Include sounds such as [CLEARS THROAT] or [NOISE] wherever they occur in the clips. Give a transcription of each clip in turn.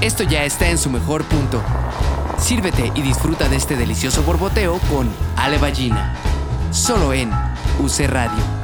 esto ya está en su mejor punto. Sírvete y disfruta de este delicioso borboteo con Ale Ballina. Solo en UC Radio.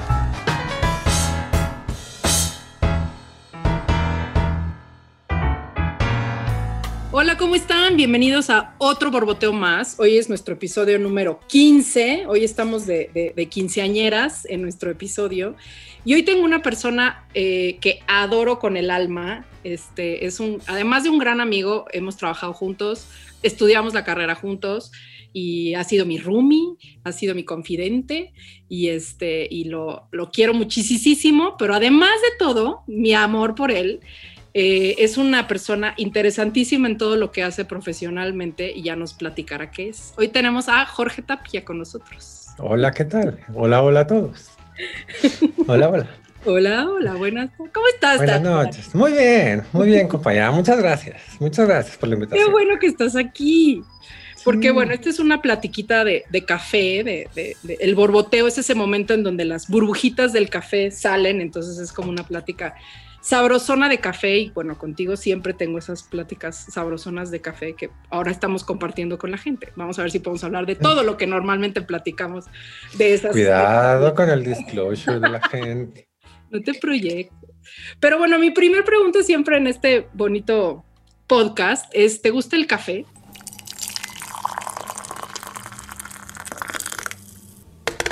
Hola, ¿cómo están? Bienvenidos a otro borboteo más. Hoy es nuestro episodio número 15. Hoy estamos de, de, quinceañeras en nuestro episodio. Y hoy tengo una persona eh, que adoro con el alma. Este, es un, además de un gran amigo, hemos trabajado juntos, estudiamos la carrera juntos y ha sido mi roomie, ha sido mi confidente y, este, y lo, lo quiero muchísimo, pero además de todo, mi amor por él eh, es una persona interesantísima en todo lo que hace profesionalmente y ya nos platicará qué es. Hoy tenemos a Jorge Tapia con nosotros. Hola, ¿qué tal? Hola, hola a todos. [LAUGHS] Hola, hola. Hola, hola, buenas. ¿Cómo estás? Buenas noches. Muy bien, muy bien, compañera. Muchas gracias. Muchas gracias por la invitación. Qué bueno que estás aquí. Porque bueno, esta es una platiquita de, café, de, el borboteo es ese momento en donde las burbujitas del café salen, entonces es como una plática sabrosona de café y bueno, contigo siempre tengo esas pláticas sabrosonas de café que ahora estamos compartiendo con la gente. Vamos a ver si podemos hablar de todo lo que normalmente platicamos de esas. Cuidado con el disclosure de la gente. [LAUGHS] No te proyectes. Pero bueno, mi primera pregunta siempre en este bonito podcast es, ¿te gusta el café?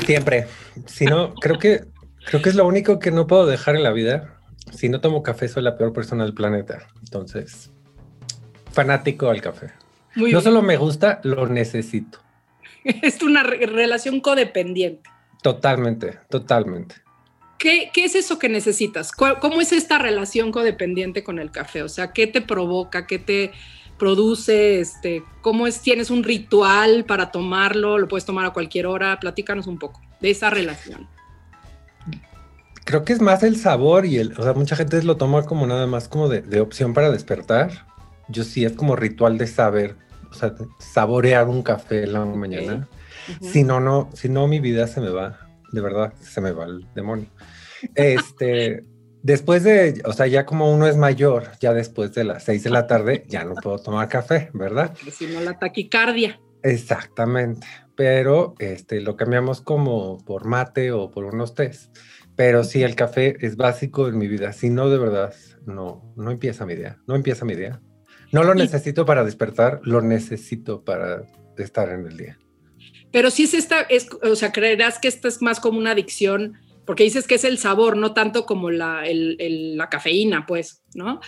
Siempre. Si no, creo que creo que es lo único que no puedo dejar en la vida si no tomo café, soy la peor persona del planeta. Entonces, fanático al café. no solo me gusta, lo necesito. [LAUGHS] Es una relación codependiente. Totalmente, totalmente. ¿Qué, ¿Qué, es eso que necesitas? ¿Cómo es esta relación codependiente con el café? O sea, ¿qué te provoca? ¿Qué te produce? Este, ¿Cómo es? ¿Tienes un ritual para tomarlo? ¿Lo puedes tomar a cualquier hora? Platícanos un poco de esa relación. Creo que es más el sabor y el, o sea, mucha gente lo toma como nada más como de, opción para despertar. Yo sí es como ritual de saber, o sea, saborear un café en la mañana. Si no, no, si no, mi vida se me va, de verdad, se me va el demonio. Este, [LAUGHS] después de, o sea, ya como uno es mayor, ya después de las seis de la tarde, ya no puedo tomar café, ¿verdad? Si no, la taquicardia. Exactamente, pero este, lo cambiamos como por mate o por unos test. Pero sí, el café es básico en mi vida. Si no, de verdad, no, no empieza mi día. No empieza mi día. No lo necesito para despertar, lo necesito para estar en el día. Pero si es esta, es, o sea, creerás que esta es más como una adicción, porque dices que es el sabor, no tanto como la, la cafeína, pues, ¿no?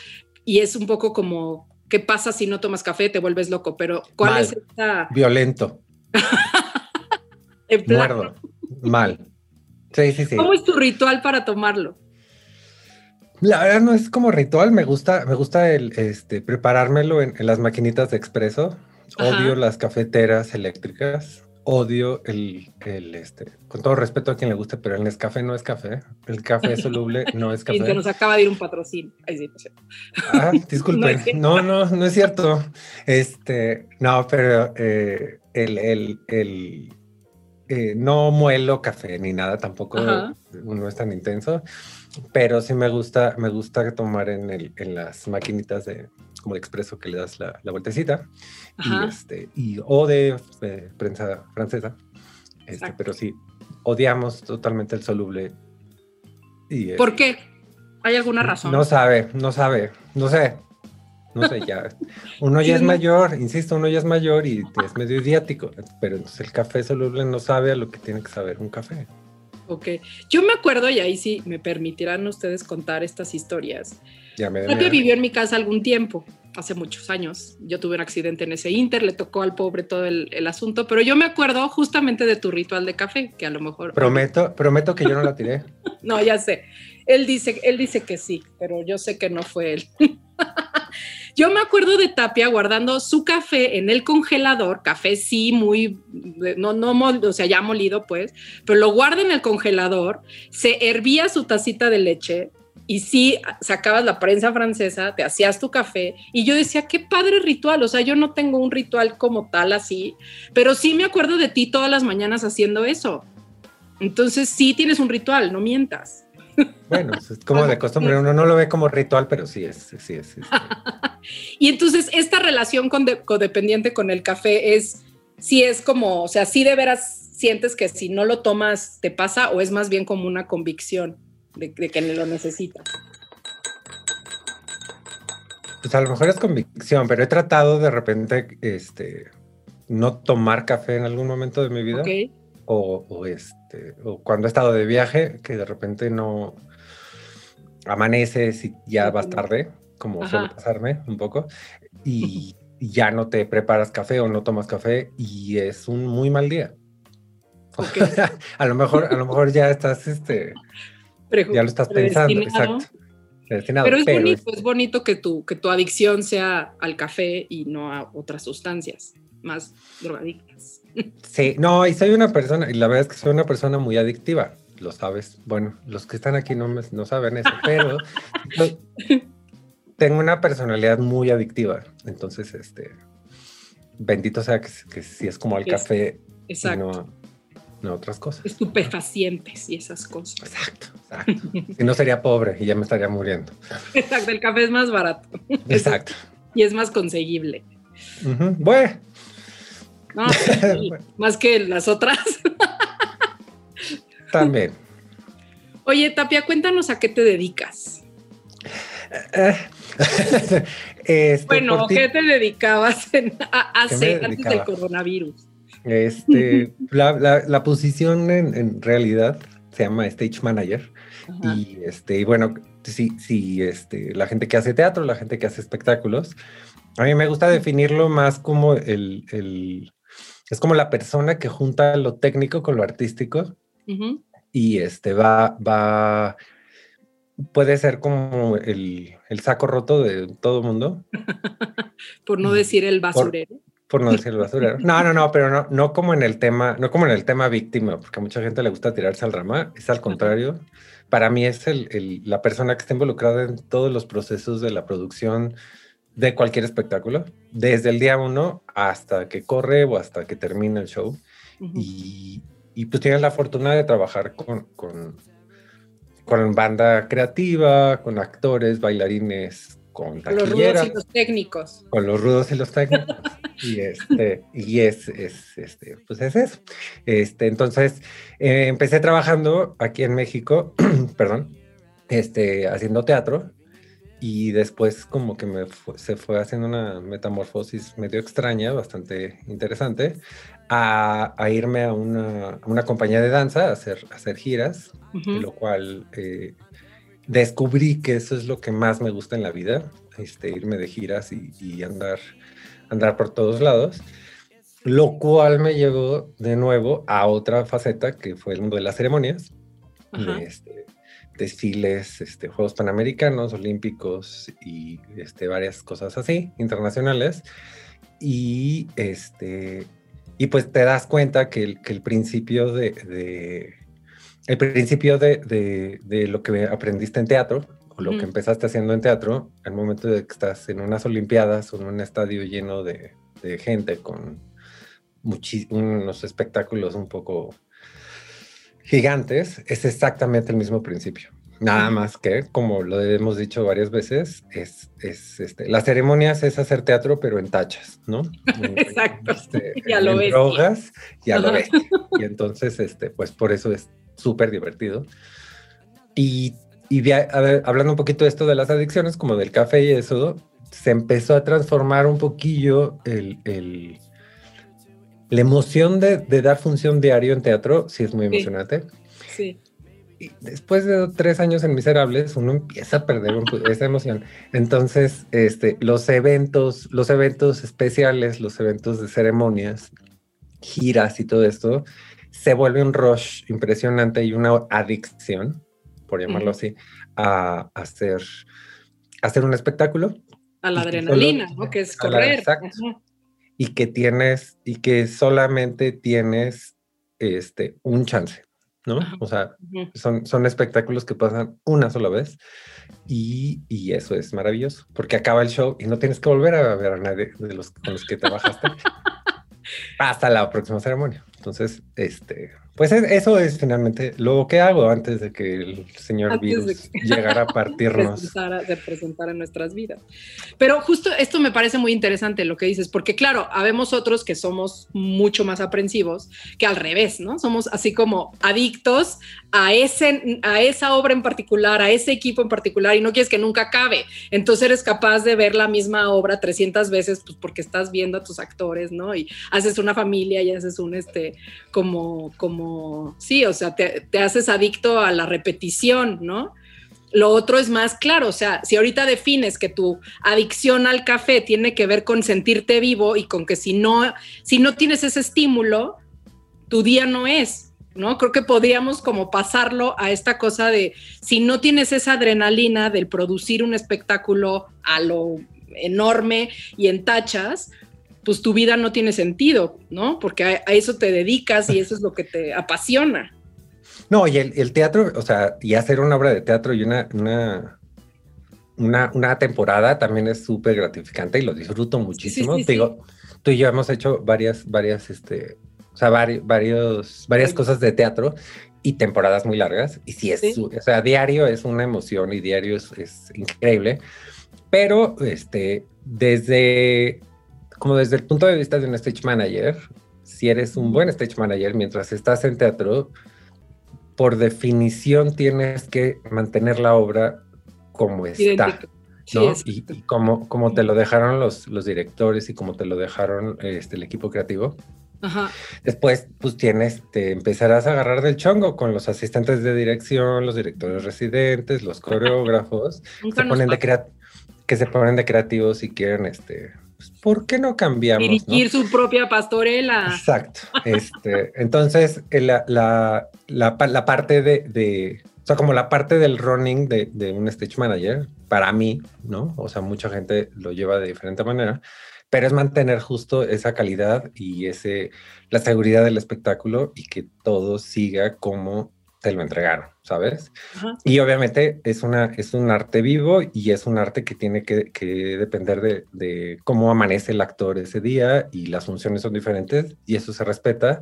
Y es un poco como, ¿qué pasa si no tomas café? Te vuelves loco, pero ¿cuál es esta? Violento. [LAUGHS] Muerdo. Mal. ¿Cómo es tu ritual para tomarlo? La verdad no es como ritual, me gusta, me gusta el este preparármelo en, las maquinitas de expreso. Odio las cafeteras eléctricas. Odio el, el, este, con todo respeto a quien le guste, pero el Nescafé no es café. El café soluble [LAUGHS] no es café. Y se nos acaba de ir un patrocinio. ah, [LAUGHS] disculpen. No, no, no, es cierto. Este, no, pero eh, el, el, el, eh, no muelo café ni nada, tampoco no es tan intenso, pero sí me gusta, me gusta tomar en, el, en las maquinitas de como de expreso que le das la, la vueltecita y este y o de eh, prensa francesa, este, pero sí odiamos totalmente el soluble. Y, ¿Por qué? ¿Hay alguna razón? No sabe, no sabe, no sé no sé, ya, uno ya es mayor, insisto, uno ya es mayor y es medio idiático, pero entonces el café soluble no sabe a lo que tiene que saber un café. Ok, yo me acuerdo, y ahí sí me permitirán ustedes contar estas historias. Ya me vivió en mi casa algún tiempo, hace muchos años. Yo tuve un accidente en ese inter, le tocó al pobre todo el, el, asunto, pero yo me acuerdo justamente de tu ritual de café, que a lo mejor... Prometo, prometo que yo no la tiré. [LAUGHS] no, ya sé. Él dice, él dice que sí, pero yo sé que no fue él. [LAUGHS] Yo me acuerdo de Tapia guardando su café en el congelador, café sí, muy, no, no, o sea, ya molido pues, pero lo guarda en el congelador, se hervía su tacita de leche y sí sacabas la prensa francesa, te hacías tu café y yo decía, qué padre ritual, o sea, yo no tengo un ritual como tal así, pero sí me acuerdo de ti todas las mañanas haciendo eso. Entonces sí tienes un ritual, no mientas. Bueno, es como de costumbre, uno no lo ve como ritual, pero sí es, sí es. [LAUGHS] Y entonces esta relación con codependiente con el café es, si es como, o sea, si de veras sientes que si no lo tomas te pasa o es más bien como una convicción de, de que lo necesitas. Pues a lo mejor es convicción, pero he tratado de repente, este, no tomar café en algún momento de mi vida. O, este, o cuando he estado de viaje, que de repente no amaneces y ya vas tarde, como suele pasarme un poco, y, ya no te preparas café o no tomas café y es un muy mal día. [LAUGHS] a lo mejor, a lo mejor ya estás, este, ya lo estás pensando, exacto. Pero es bonito, es bonito que tu, que tu adicción sea al café y no a otras sustancias más drogadictas. Sí, no, y soy una persona, y la verdad es que soy una persona muy adictiva, lo sabes. Bueno, los que están aquí no, no saben eso, pero tengo una personalidad muy adictiva. Entonces, este, bendito sea que, que si es como el café, exacto. no, otras cosas. Estupefacientes y esas cosas. Exacto, exacto. si no sería pobre y ya me estaría muriendo. Exacto, el café es más barato. Exacto. y es más conseguible. Bueno. [LAUGHS] más que las otras. [LAUGHS] También. Oye, Tapia, cuéntanos a qué te dedicas. [LAUGHS] Este, bueno, ¿qué te dedicabas a, hacer antes del coronavirus? Este, la, posición en, realidad se llama Stage Manager. Y este, y bueno, si, si este, la gente que hace teatro, la gente que hace espectáculos, a mí me gusta definirlo más como el, el es como la persona que junta lo técnico con lo artístico y este va, va, puede ser como el, el saco roto de todo mundo. [LAUGHS] por no decir el basurero. Por, no decir el basurero. No, no, no, pero no, no como en el tema, no como en el tema víctima, porque a mucha gente le gusta tirarse al rama, es al contrario. Para mí es el, el, la persona que está involucrada en todos los procesos de la producción, de cualquier espectáculo, desde el día uno hasta que corre o hasta que termina el show. y, y, pues tienes la fortuna de trabajar con, con, con, banda creativa, con actores, bailarines, con taquilleras. Los rudos y los técnicos. Con los rudos y los técnicos. [LAUGHS] y este, y es, es, este, pues es eso. Este, entonces, eh, empecé trabajando aquí en México, [CLEARS THROAT] perdón, este, haciendo teatro y después como que me se fue haciendo una metamorfosis medio extraña, bastante interesante, a, irme a una, una, compañía de danza, a hacer, hacer giras, lo cual eh, descubrí que eso es lo que más me gusta en la vida, este, irme de giras y, andar, andar por todos lados, lo cual me llevó de nuevo a otra faceta que fue el mundo de las ceremonias. Este, desfiles, este, Juegos Panamericanos, Olímpicos y este, varias cosas así, internacionales. Y, este, y pues te das cuenta que el, que el principio de, el principio de, de, lo que aprendiste en teatro, o lo que empezaste haciendo en teatro, al momento de que estás en unas Olimpiadas o en un estadio lleno de, gente con unos espectáculos un poco gigantes, es exactamente el mismo principio. Nada más que, como lo hemos dicho varias veces, es, es este, las ceremonias es hacer teatro, pero en tachas, ¿no? [LAUGHS] Exacto. Este, [LAUGHS] ya lo ves. drogas, ya lo ves. Y entonces, este, pues por eso es súper divertido. Y, y hablando un poquito de esto de las adicciones, como del café y eso, se empezó a transformar un poquillo el, el la emoción de, de, dar función diario en teatro, sí es muy emocionante. Sí. Y después de tres años en Miserables, uno empieza a perder esa emoción. Entonces, este, los eventos, los eventos especiales, los eventos de ceremonias, giras y todo esto, se vuelve un rush impresionante y una adicción, por llamarlo así, a, hacer, hacer un espectáculo. A la adrenalina, ¿no? Que es correr. exacto y que tienes y que solamente tienes este un chance, ¿no? O sea, son, son espectáculos que pasan una sola vez y, y, eso es maravilloso porque acaba el show y no tienes que volver a ver a nadie de los con los que trabajaste [LAUGHS] hasta la próxima ceremonia. Entonces, este, pues eso es finalmente lo que hago antes de que el señor virus [LAUGHS] llegara a partirnos. de presentar en nuestras vidas. Pero justo esto me parece muy interesante lo que dices, porque claro, habemos otros que somos mucho más aprensivos que al revés, ¿no? Somos así como adictos a, ese, a esa obra en particular, a ese equipo en particular y no quieres que nunca acabe. Entonces eres capaz de ver la misma obra 300 veces pues porque estás viendo a tus actores, ¿no? Y haces una familia y haces un, este, como, como, sí, o sea, te, haces adicto a la repetición, ¿no? Lo otro es más claro, o sea, si ahorita defines que tu adicción al café tiene que ver con sentirte vivo y con que si no, si no tienes ese estímulo, tu día no es, ¿no? Creo que podríamos como pasarlo a esta cosa de si no tienes esa adrenalina del producir un espectáculo a lo enorme y en tachas, pues tu vida no tiene sentido, ¿no? Porque a, eso te dedicas y eso es lo que te apasiona. No, y el, teatro, o sea, y hacer una obra de teatro y una, una, una, temporada también es súper gratificante y lo disfruto muchísimo. Digo, tú y yo hemos hecho varias, varias, este, o sea, varios, varias cosas de teatro y temporadas muy largas. Y sí, es, o sea, diario es una emoción y diario es, es increíble. Pero, este, desde como desde el punto de vista de un stage manager, si eres un buen stage manager mientras estás en teatro, por definición tienes que mantener la obra como está. ¿no? y, como, como te lo dejaron los, los directores y como te lo dejaron este, el equipo creativo. Después, pues tienes, te empezarás a agarrar del chongo con los asistentes de dirección, los directores residentes, los coreógrafos, [LAUGHS] se ponen de que se ponen de creativos y quieren este, pues, ¿por qué no cambiamos? Dirigir su propia pastorela. Exacto. Este, entonces, eh, la, la, la, parte de, de, o sea, como la parte del running de, de, un stage manager, para mí, ¿no? O sea, mucha gente lo lleva de diferente manera, pero es mantener justo esa calidad y ese, la seguridad del espectáculo y que todo siga como te lo entregaron, ¿sabes? Y obviamente es, una, es un arte vivo y es un arte que tiene que, depender de, de, cómo amanece el actor ese día y las funciones son diferentes y eso se respeta,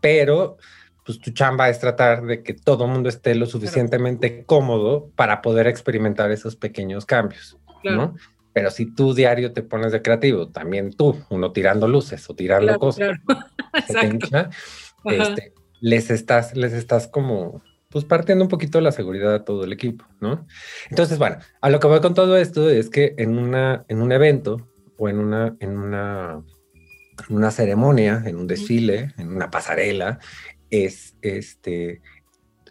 pero pues tu chamba es tratar de que todo el mundo esté lo suficientemente cómodo para poder experimentar esos pequeños cambios, ¿no? Pero si tú diario te pones de creativo, también tú, uno tirando luces o tirando cosas, [LAUGHS] Exacto. Este, les estás, les estás como, pues partiendo un poquito la seguridad a todo el equipo, ¿no? Entonces, bueno, a lo que voy con todo esto es que en una, en un evento o en una, en una, una ceremonia, en un desfile, en una pasarela, es este,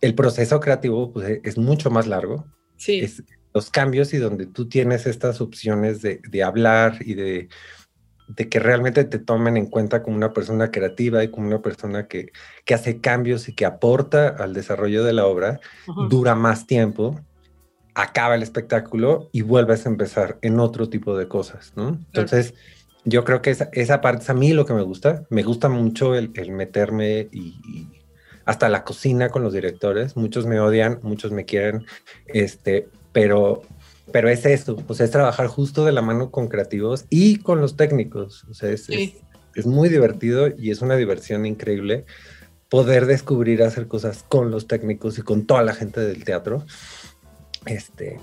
el proceso creativo pues, es mucho más largo. Sí. Es los cambios y donde tú tienes estas opciones de, de hablar y de de que realmente te tomen en cuenta como una persona creativa y como una persona que, que hace cambios y que aporta al desarrollo de la obra, dura más tiempo, acaba el espectáculo y vuelves a empezar en otro tipo de cosas, ¿no? Entonces, yo creo que esa, esa, parte es a mí lo que me gusta. Me gusta mucho el, el meterme y, y, hasta la cocina con los directores. Muchos me odian, muchos me quieren, este, pero pero es eso, pues es trabajar justo de la mano con creativos y con los técnicos. O sea, es, es, muy divertido y es una diversión increíble poder descubrir hacer cosas con los técnicos y con toda la gente del teatro. Este,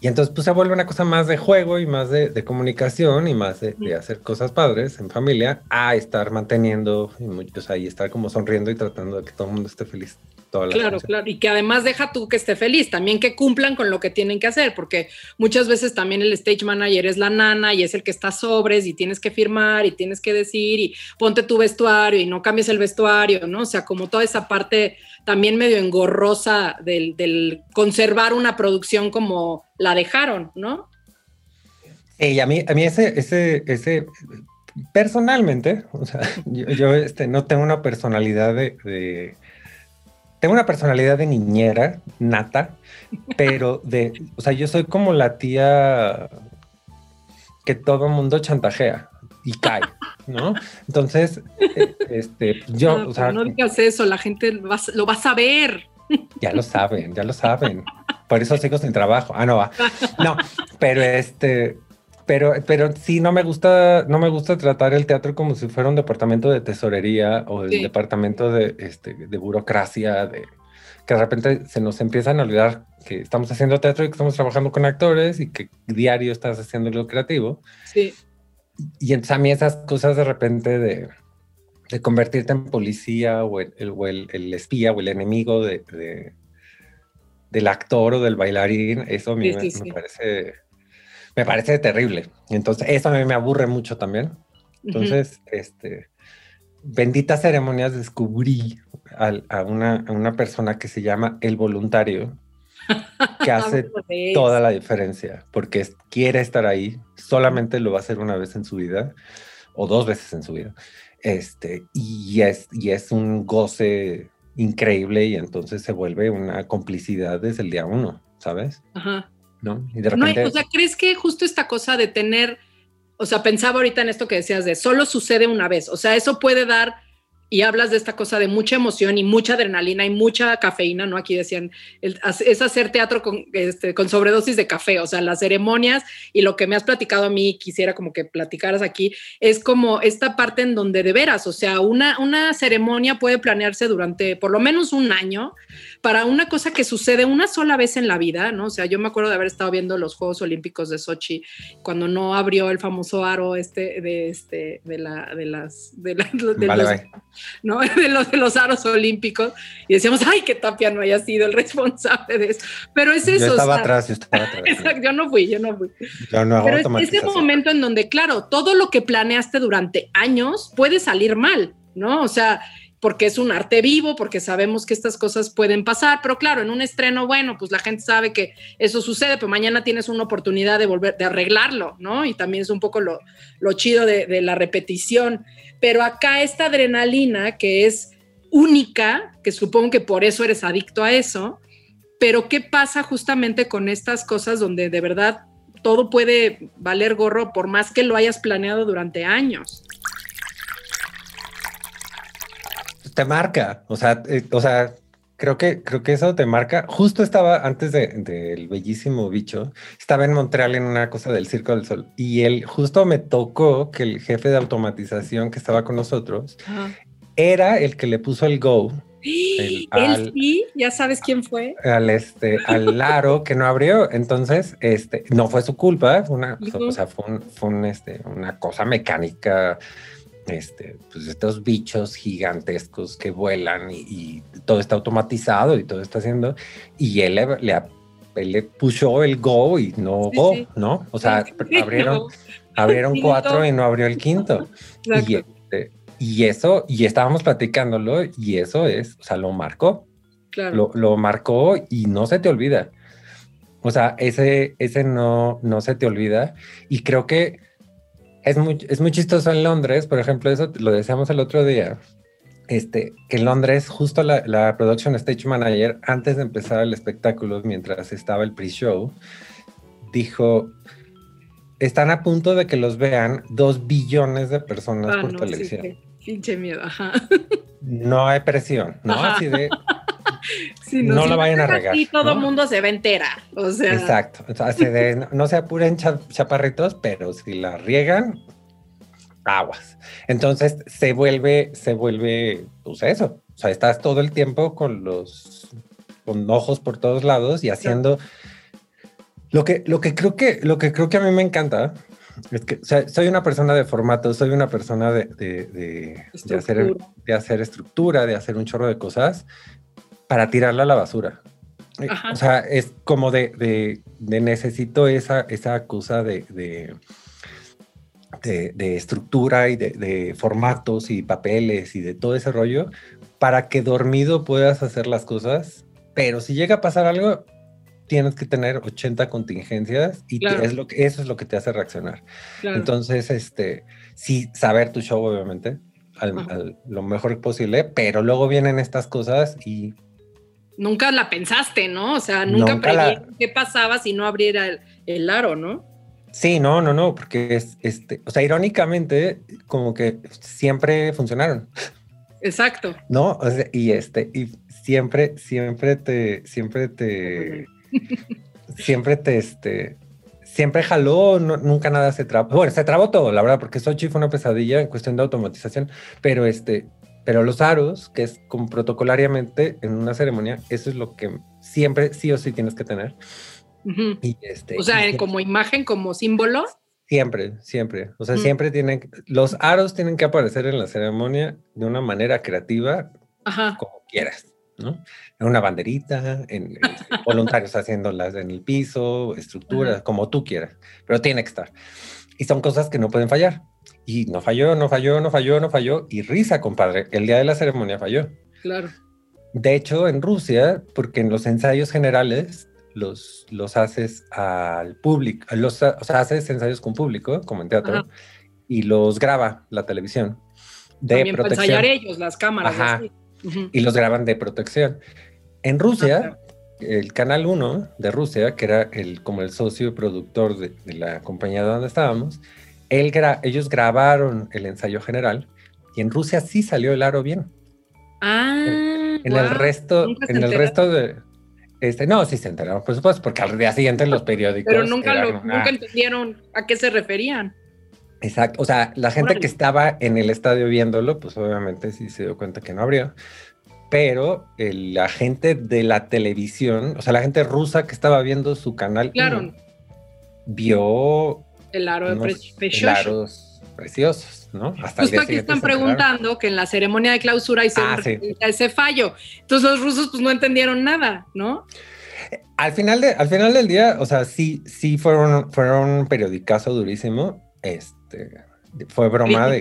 y entonces pues se vuelve una cosa más de juego y más de, comunicación y más de, hacer cosas padres en familia a estar manteniendo y, o sea, y estar como sonriendo y tratando de que todo el mundo esté feliz claro, claro. Y que además deja tú que esté feliz, también que cumplan con lo que tienen que hacer, porque muchas veces también el stage manager es la nana y es el que está sobres y tienes que firmar y tienes que decir y ponte tu vestuario y no cambies el vestuario, ¿no? O sea, como toda esa parte también medio engorrosa del, conservar una producción como la dejaron, ¿no? Y a mí, a mí ese, ese, ese, personalmente, o sea, [LAUGHS] yo, este, no tengo una personalidad de tengo una personalidad de niñera, nata, pero de, o sea, yo soy como la tía que todo mundo chantajea y cae, ¿no? Entonces, eh, este, yo, no, o sea, no digas eso, la gente lo va, a saber. Ya lo saben, ya lo saben. Por eso sigo sin trabajo. Ah, no va. No, pero este, pero, pero sí, no me gusta, no me gusta tratar el teatro como si fuera un departamento de tesorería o el departamento de, este, de burocracia, de que de repente se nos empiezan a olvidar que estamos haciendo teatro y que estamos trabajando con actores y que diario estás haciendo lo creativo. Sí. Y entonces a mí esas cosas de repente de, de convertirte en policía o el, el, el, espía o el enemigo de, de, del actor o del bailarín, eso a mí me, parece me parece terrible. Entonces, eso a mí me aburre mucho también. Entonces, este, benditas ceremonias descubrí a, una, a, una, persona que se llama el voluntario, que [LAUGHS] hace toda la diferencia, porque quiere estar ahí, solamente lo va a hacer una vez en su vida o dos veces en su vida. Este, y es, y es un goce increíble y entonces se vuelve una complicidad desde el día uno, ¿sabes? Ajá. ¿No? Y de repente... No, o sea, ¿crees que justo esta cosa de tener, o sea, pensaba ahorita en esto que decías de solo sucede una vez, o sea, eso puede dar y hablas de esta cosa de mucha emoción y mucha adrenalina y mucha cafeína, ¿no? Aquí decían, es hacer teatro con, este, con sobredosis de café, o sea, las ceremonias y lo que me has platicado a mí, quisiera como que platicaras aquí, es como esta parte en donde de veras, o sea, una, una ceremonia puede planearse durante por lo menos un año para una cosa que sucede una sola vez en la vida, ¿no? O sea, yo me acuerdo de haber estado viendo los Juegos Olímpicos de Sochi cuando no abrió el famoso aro este de, este, de, la, de las... De, ¿no? [LAUGHS] De los, de los aros olímpicos y decíamos, ay, que Tapia no haya sido el responsable de eso. Pero es eso. Yo estaba atrás, yo estaba [LAUGHS] atrás. Exacto, yo no fui, yo no fui. Pero es ese momento en donde, claro, todo lo que planeaste durante años puede salir mal, ¿no? O sea, porque es un arte vivo, porque sabemos que estas cosas pueden pasar, pero claro, en un estreno, bueno, pues la gente sabe que eso sucede, pero mañana tienes una oportunidad de volver, de arreglarlo, ¿no? Y también es un poco lo, lo chido de, de la repetición. Pero acá esta adrenalina que es única, que supongo que por eso eres adicto a eso, pero ¿qué pasa justamente con estas cosas donde de verdad todo puede valer gorro por más que lo hayas planeado durante años? te marca, o sea, eh, o sea, creo que, creo que eso te marca. Justo estaba antes del de, bellísimo bicho, estaba en Montreal en una cosa del Circo del Sol y él justo me tocó que el jefe de automatización que estaba con nosotros era el que le puso el go. El, [GASPS] él sí, ya sabes quién fue. Al este, al Laro que no abrió. Entonces, este, no fue su culpa, fue una, o sea, fue, fue este, una cosa mecánica este, pues estos bichos gigantescos que vuelan y, todo está automatizado y todo está haciendo, y él le, le, le puso el go y no go, ¿no? O sea, [LAUGHS] abrieron, abrieron cuatro y no abrió el quinto. [LAUGHS] Y, este, y, eso, y estábamos platicándolo y eso es, o sea, lo marcó. Lo, lo marcó y no se te olvida. O sea, ese, ese no, no se te olvida. Y creo que es muy, es muy chistoso en Londres, por ejemplo, eso lo decíamos el otro día, este, que en Londres justo la, la production stage manager, antes de empezar el espectáculo, mientras estaba el pre-show, dijo, están a punto de que los vean dos billones de personas ah, por televisión. Sí, pinche miedo, ajá. No hay presión, ¿no? Así de... [LAUGHS] no, lo vayan a regar. Y todo el mundo se va entera. O sea. Exacto. [LAUGHS] no, se apuren chaparritos, pero si la riegan, aguas. Entonces se vuelve, se vuelve, pues eso. O sea, estás todo el tiempo con los con ojos por todos lados y haciendo lo que, lo que creo que, lo que creo que a mí me encanta es que soy una persona de formato, soy una persona de, de, de, hacer, de hacer estructura, de hacer un chorro de cosas para tirarla a la basura. Eh, o sea, es como de, necesito esa, esa cosa de, de, estructura y de, formatos y papeles y de todo ese rollo para que dormido puedas hacer las cosas. Pero si llega a pasar algo, tienes que tener 80 contingencias y es lo que, eso es lo que te hace reaccionar. Entonces, este, sí, saber tu show, obviamente, lo mejor posible, pero luego vienen estas cosas y nunca la pensaste, ¿no? O sea, nunca, nunca qué pasaba si no abriera el, aro, ¿no? Sí, no, no, no, porque es, este, o sea, irónicamente, como que siempre funcionaron. Exacto. No, o sea, y este, y siempre, siempre te, siempre te, [LAUGHS] siempre te, este, siempre jaló, nunca nada se trabó. Bueno, se trabó todo, la verdad, porque Sochi fue una pesadilla en cuestión de automatización, pero este, pero los aros, que es como protocolariamente en una ceremonia, eso es lo que siempre sí o sí tienes que tener. y este, o sea, como imagen, como símbolo. Siempre, siempre. O sea, mm. siempre tienen, los aros tienen que aparecer en la ceremonia de una manera creativa, como quieras, ¿no? En una banderita, en, este, [LAUGHS] voluntarios haciéndolas en el piso, estructuras, como tú quieras, pero tiene que estar. Y son cosas que no pueden fallar. Y no falló, no falló, no falló, no falló. Y risa, compadre, el día de la ceremonia falló. Claro. De hecho, en Rusia, porque en los ensayos generales los, los haces al público, los, o sea, haces ensayos con público, como en teatro, y los graba la televisión. De También protección. ensayar ellos, las cámaras. Ajá. Y los graban de protección. En Rusia, ah, el Canal 1 de Rusia, que era el, como el socio productor de, de la compañía donde estábamos, él ellos grabaron el ensayo general y en Rusia sí salió el aro bien. Ah, en, el resto, en el resto de, este, no, sí se enteraron, por supuesto, porque al día siguiente en los periódicos. Pero nunca, nunca entendieron a qué se referían. Exacto, o sea, la gente que estaba en el estadio viéndolo, pues obviamente sí se dio cuenta que no abrió. Pero la gente de la televisión, o sea, la gente rusa que estaba viendo su canal, claro. vio el aro de preciosos. preciosos, ¿no? Hasta Justo aquí están preguntando que en la ceremonia de clausura hice ah, ese fallo. Entonces los rusos pues no entendieron nada, ¿no? Al final, de, al final del día, o sea, sí, sí fueron, fueron un periodicazo durísimo. Este, fue broma de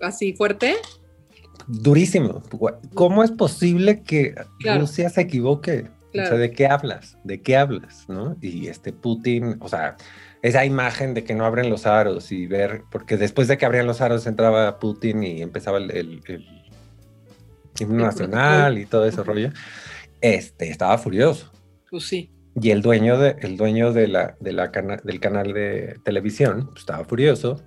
así fuerte? Durísimo. ¿Cómo es posible que Rusia se equivoque? O sea, ¿de qué hablas? ¿De qué hablas? ¿No? Y este Putin, o sea, esa imagen de que no abren los aros y ver, porque después de que abrían los aros entraba Putin y empezaba el, el, himno nacional y todo ese rollo, este, estaba furioso. Pues sí. Y el dueño, de, el dueño de la, de la del canal de televisión pues, estaba furioso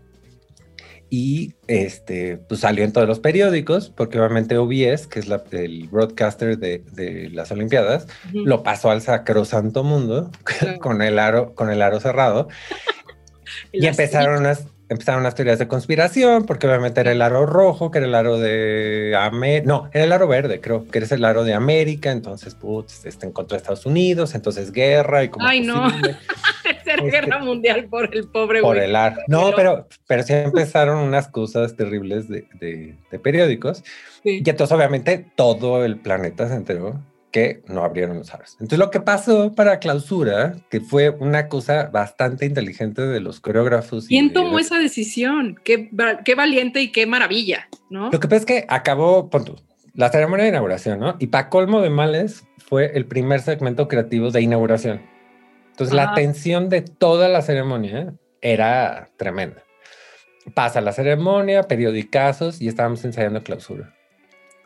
y este, pues salió en todos los periódicos, porque obviamente OBS, que es la, el broadcaster de, de las Olimpiadas, lo pasó al sacrosanto mundo [LAUGHS] con, el aro, con el aro cerrado. [LAUGHS] y empezaron unas, empezaron unas teorías de conspiración, porque obviamente era el aro rojo, que era el aro de América, no, era el aro verde, creo, que era el aro de América, entonces, putz, está en contra de Estados Unidos, entonces guerra y como... Ay, no. [LAUGHS] Este, guerra mundial por el pobre Por el aro. No, pero, pero sí empezaron unas cosas terribles de, de, periódicos. Y entonces, obviamente, todo el planeta se enteró que no abrieron los aros. Entonces, lo que pasó para clausura, que fue una cosa bastante inteligente de los coreógrafos. ¿Quién tomó esa decisión? Qué, qué, valiente y qué maravilla, ¿no? Lo que pasa es que acabó, la ceremonia de inauguración, ¿no? Y para colmo de males, fue el primer segmento creativo de inauguración. Entonces la tensión de toda la ceremonia era tremenda. Pasa la ceremonia, periodicazos y estábamos ensayando clausura.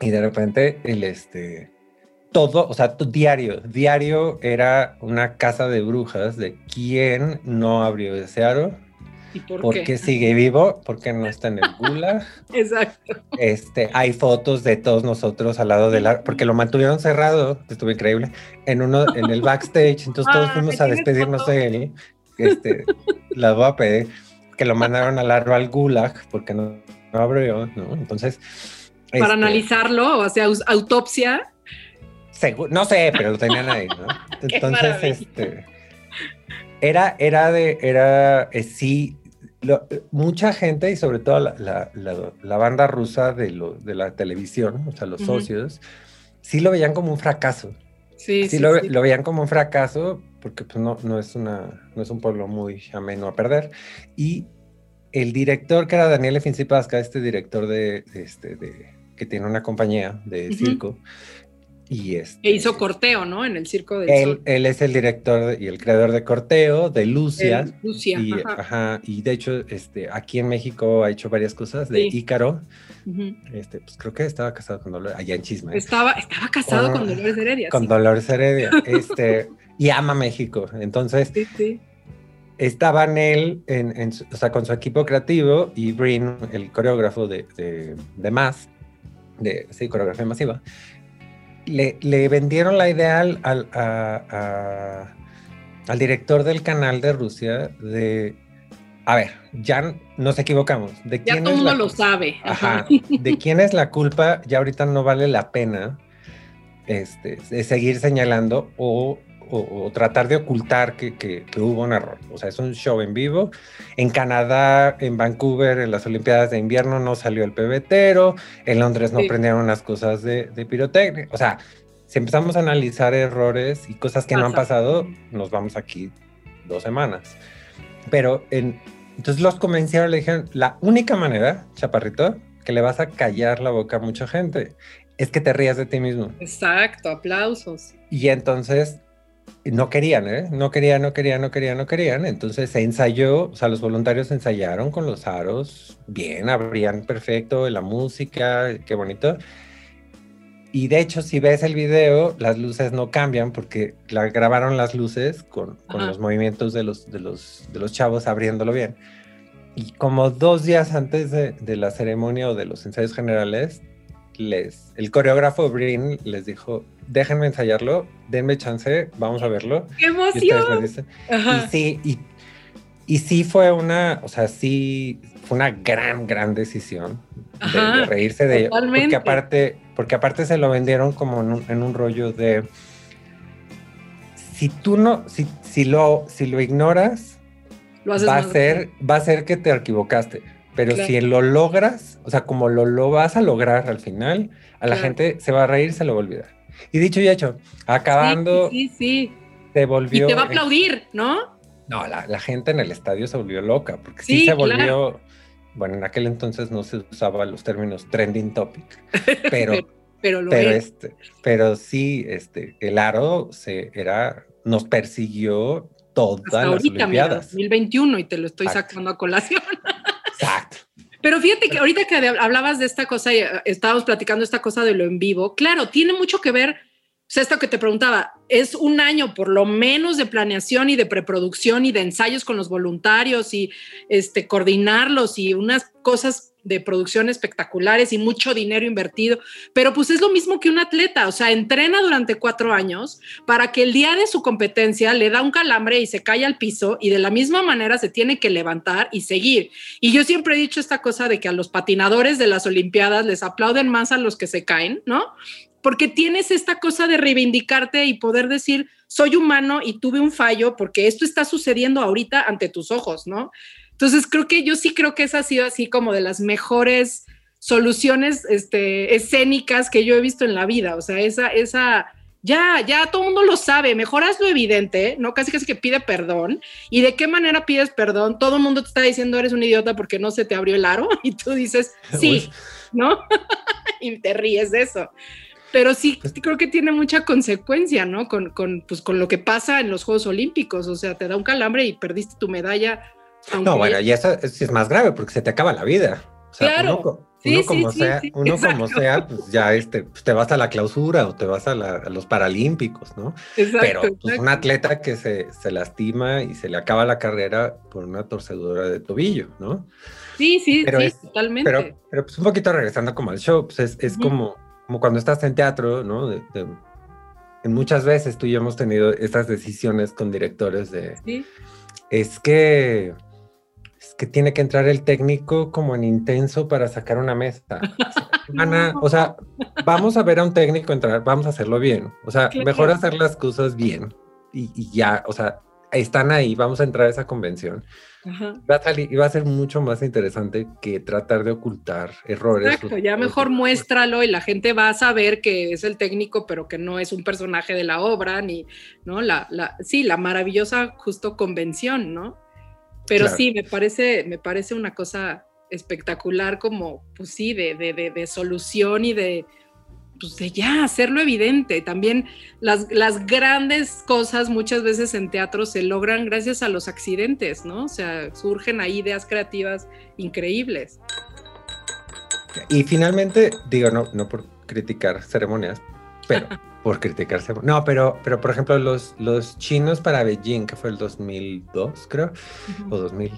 Y de repente el este todo, o sea, diario, diario era una casa de brujas de quién no abrió ese aro, por, qué? sigue vivo? ¿Por qué no está en el gulag? [LAUGHS] Exacto. Este, hay fotos de todos nosotros al lado del porque lo mantuvieron cerrado, estuvo increíble, en uno, en el backstage, entonces todos fuimos a despedirnos de él. Este, la voy a pedir que lo mandaron al aro al gulag porque no, abrió, ¿no? Entonces. Para este, analizarlo, o sea, autopsia. No sé, pero lo tenían ahí, ¿no? [LAUGHS] Entonces, este era, era de, era, eh, sí, mucha gente y sobre todo la, la, banda rusa de, lo, de, la televisión, o sea, los socios, sí lo veían como un fracaso. Sí, sí, lo, lo, veían como un fracaso porque pues, no, no, es una, no es un pueblo muy ameno a perder. Y el director, que era Daniel Efincipasca, este director de, este, de, que tiene una compañía de circo, y este, e hizo Corteo, ¿no? En el Circo del él, Sol. Él es el director y el creador de Corteo, de Lucia. Lucia, y, ajá. Y de hecho, este, aquí en México ha hecho varias cosas, de Ícaro. este, pues creo que estaba casado con Dolores, allá en Chisme. Estaba, estaba casado con Dolores Heredia. Con Dolores Heredia. [LAUGHS] Este, y ama México. Entonces, sí, sí. estaban él, en, o sea, con su equipo creativo y Brin, el coreógrafo de, de, de Más, de sí, coreografía masiva le, vendieron la idea al, a, al director del canal de Rusia de, a ver, ya nos equivocamos. ¿De ya todo mundo lo sabe. Ajá. ¿De quién es la culpa? Ya ahorita no vale la pena este, seguir señalando o, tratar de ocultar que, hubo un error. O sea, es un show en vivo. En Canadá, en Vancouver, en las Olimpiadas de invierno no salió el pebetero. En Londres no prendieron las cosas de, de pirotecnia. O sea, si empezamos a analizar errores y cosas que no han pasado, nos vamos aquí dos semanas. Pero en, entonces los convencieron, le dijeron, la única manera, chaparrito, que le vas a callar la boca a mucha gente es que te rías de ti mismo. Exacto, aplausos. Y entonces no querían, ¿eh? No querían, no querían, no querían, no querían. Entonces se ensayó, o sea, los voluntarios ensayaron con los aros, bien, abrían perfecto, la música, qué bonito. Y de hecho, si ves el video, las luces no cambian porque la, grabaron las luces con, con los movimientos de los, de, los, de los chavos abriéndolo bien. Y como dos días antes de, de, la ceremonia o de los ensayos generales, les, el coreógrafo Brin les dijo, déjenme ensayarlo, denme chance, vamos a verlo. ¡Qué emoción! Y, sí, y, y, sí fue una, o sea, sí fue una gran, gran decisión de, reírse de ello. Porque aparte porque aparte se lo vendieron como en un, rollo de si tú no, si, si lo, si lo ignoras, va a ser, va a ser que te equivocaste. Pero si lo logras, o sea, como lo, lo vas a lograr al final, a la gente se va a reír, se lo va a olvidar. Y dicho y hecho, acabando, sí, sí, te volvió. Y te va a aplaudir, ¿no? No, la, la, gente en el estadio se volvió loca, porque sí, se volvió bueno, en aquel entonces no se usaba los términos trending topic, [LAUGHS] pero, pero, lo Este, pero sí, este, el aro se era, nos persiguió todas las ahorita, Olimpiadas. 2021 y te lo estoy sacando a colación. Pero fíjate que ahorita que hablabas de esta cosa, y eh, estábamos platicando esta cosa de lo en vivo, claro, tiene mucho que ver o sea, esto que te preguntaba, es un año por lo menos de planeación y de preproducción y de ensayos con los voluntarios y este, coordinarlos y unas cosas de producción espectaculares y mucho dinero invertido, pero pues es lo mismo que un atleta, o sea, entrena durante cuatro años para que el día de su competencia le da un calambre y se cae al piso y de la misma manera se tiene que levantar y seguir. Y yo siempre he dicho esta cosa de que a los patinadores de las Olimpiadas les aplauden más a los que se caen, ¿no? porque tienes esta cosa de reivindicarte y poder decir, soy humano y tuve un fallo porque esto está sucediendo ahorita ante tus ojos, ¿no? Entonces creo que yo sí creo que esa ha sido así como de las mejores soluciones este, escénicas que yo he visto en la vida, o sea, esa, esa, ya, ya todo el mundo lo sabe, mejoras lo evidente, ¿no? Casi casi que pide perdón. ¿Y de qué manera pides perdón? Todo el mundo te está diciendo eres un idiota porque no se te abrió el aro [LAUGHS] y tú dices, [LAUGHS] sí, ¿no? [LAUGHS] y te ríes de eso pero sí creo que tiene mucha consecuencia, ¿no? Con, con, pues, con lo que pasa en los Juegos Olímpicos, o sea, te da un calambre y perdiste tu medalla. No, bueno, y eso es, más grave porque se te acaba la vida. claro. Uno, como sea, uno como sea, pues ya este, pues, te vas a la clausura o te vas a, los Paralímpicos, ¿no? Exacto, Pero pues, un atleta que se, se, lastima y se le acaba la carrera por una torcedura de tobillo, ¿no? Sí, sí, sí, totalmente. Pero, pero pues un poquito regresando como al show, pues es, es como como cuando estás en teatro, ¿no? en muchas veces tú y yo hemos tenido estas decisiones con directores de... ¿Sí? Es que... Es que tiene que entrar el técnico como en intenso para sacar una mesa. [LAUGHS] o sea, vamos a ver a un técnico entrar, vamos a hacerlo bien. O sea, mejor hacer las cosas bien y, y ya, o sea, están ahí, vamos a entrar a esa convención. Va a salir y va a ser mucho más interesante que tratar de ocultar errores. Exacto, ya mejor muéstralo y la gente va a saber que es el técnico, pero que no es un personaje de la obra, ni, ¿no? La, la, sí, la maravillosa justo convención, ¿no? Pero sí, me parece, me parece una cosa espectacular como, pues sí, de, de, de solución y de, pues de ya, hacerlo evidente. También las, las grandes cosas muchas veces en teatro se logran gracias a los accidentes, ¿no? O sea, surgen ahí ideas creativas increíbles. Y finalmente, digo, no, no por criticar ceremonias, pero por criticar No, pero, pero por ejemplo, los, los chinos para Beijing, que fue el 2002, creo, o 2000,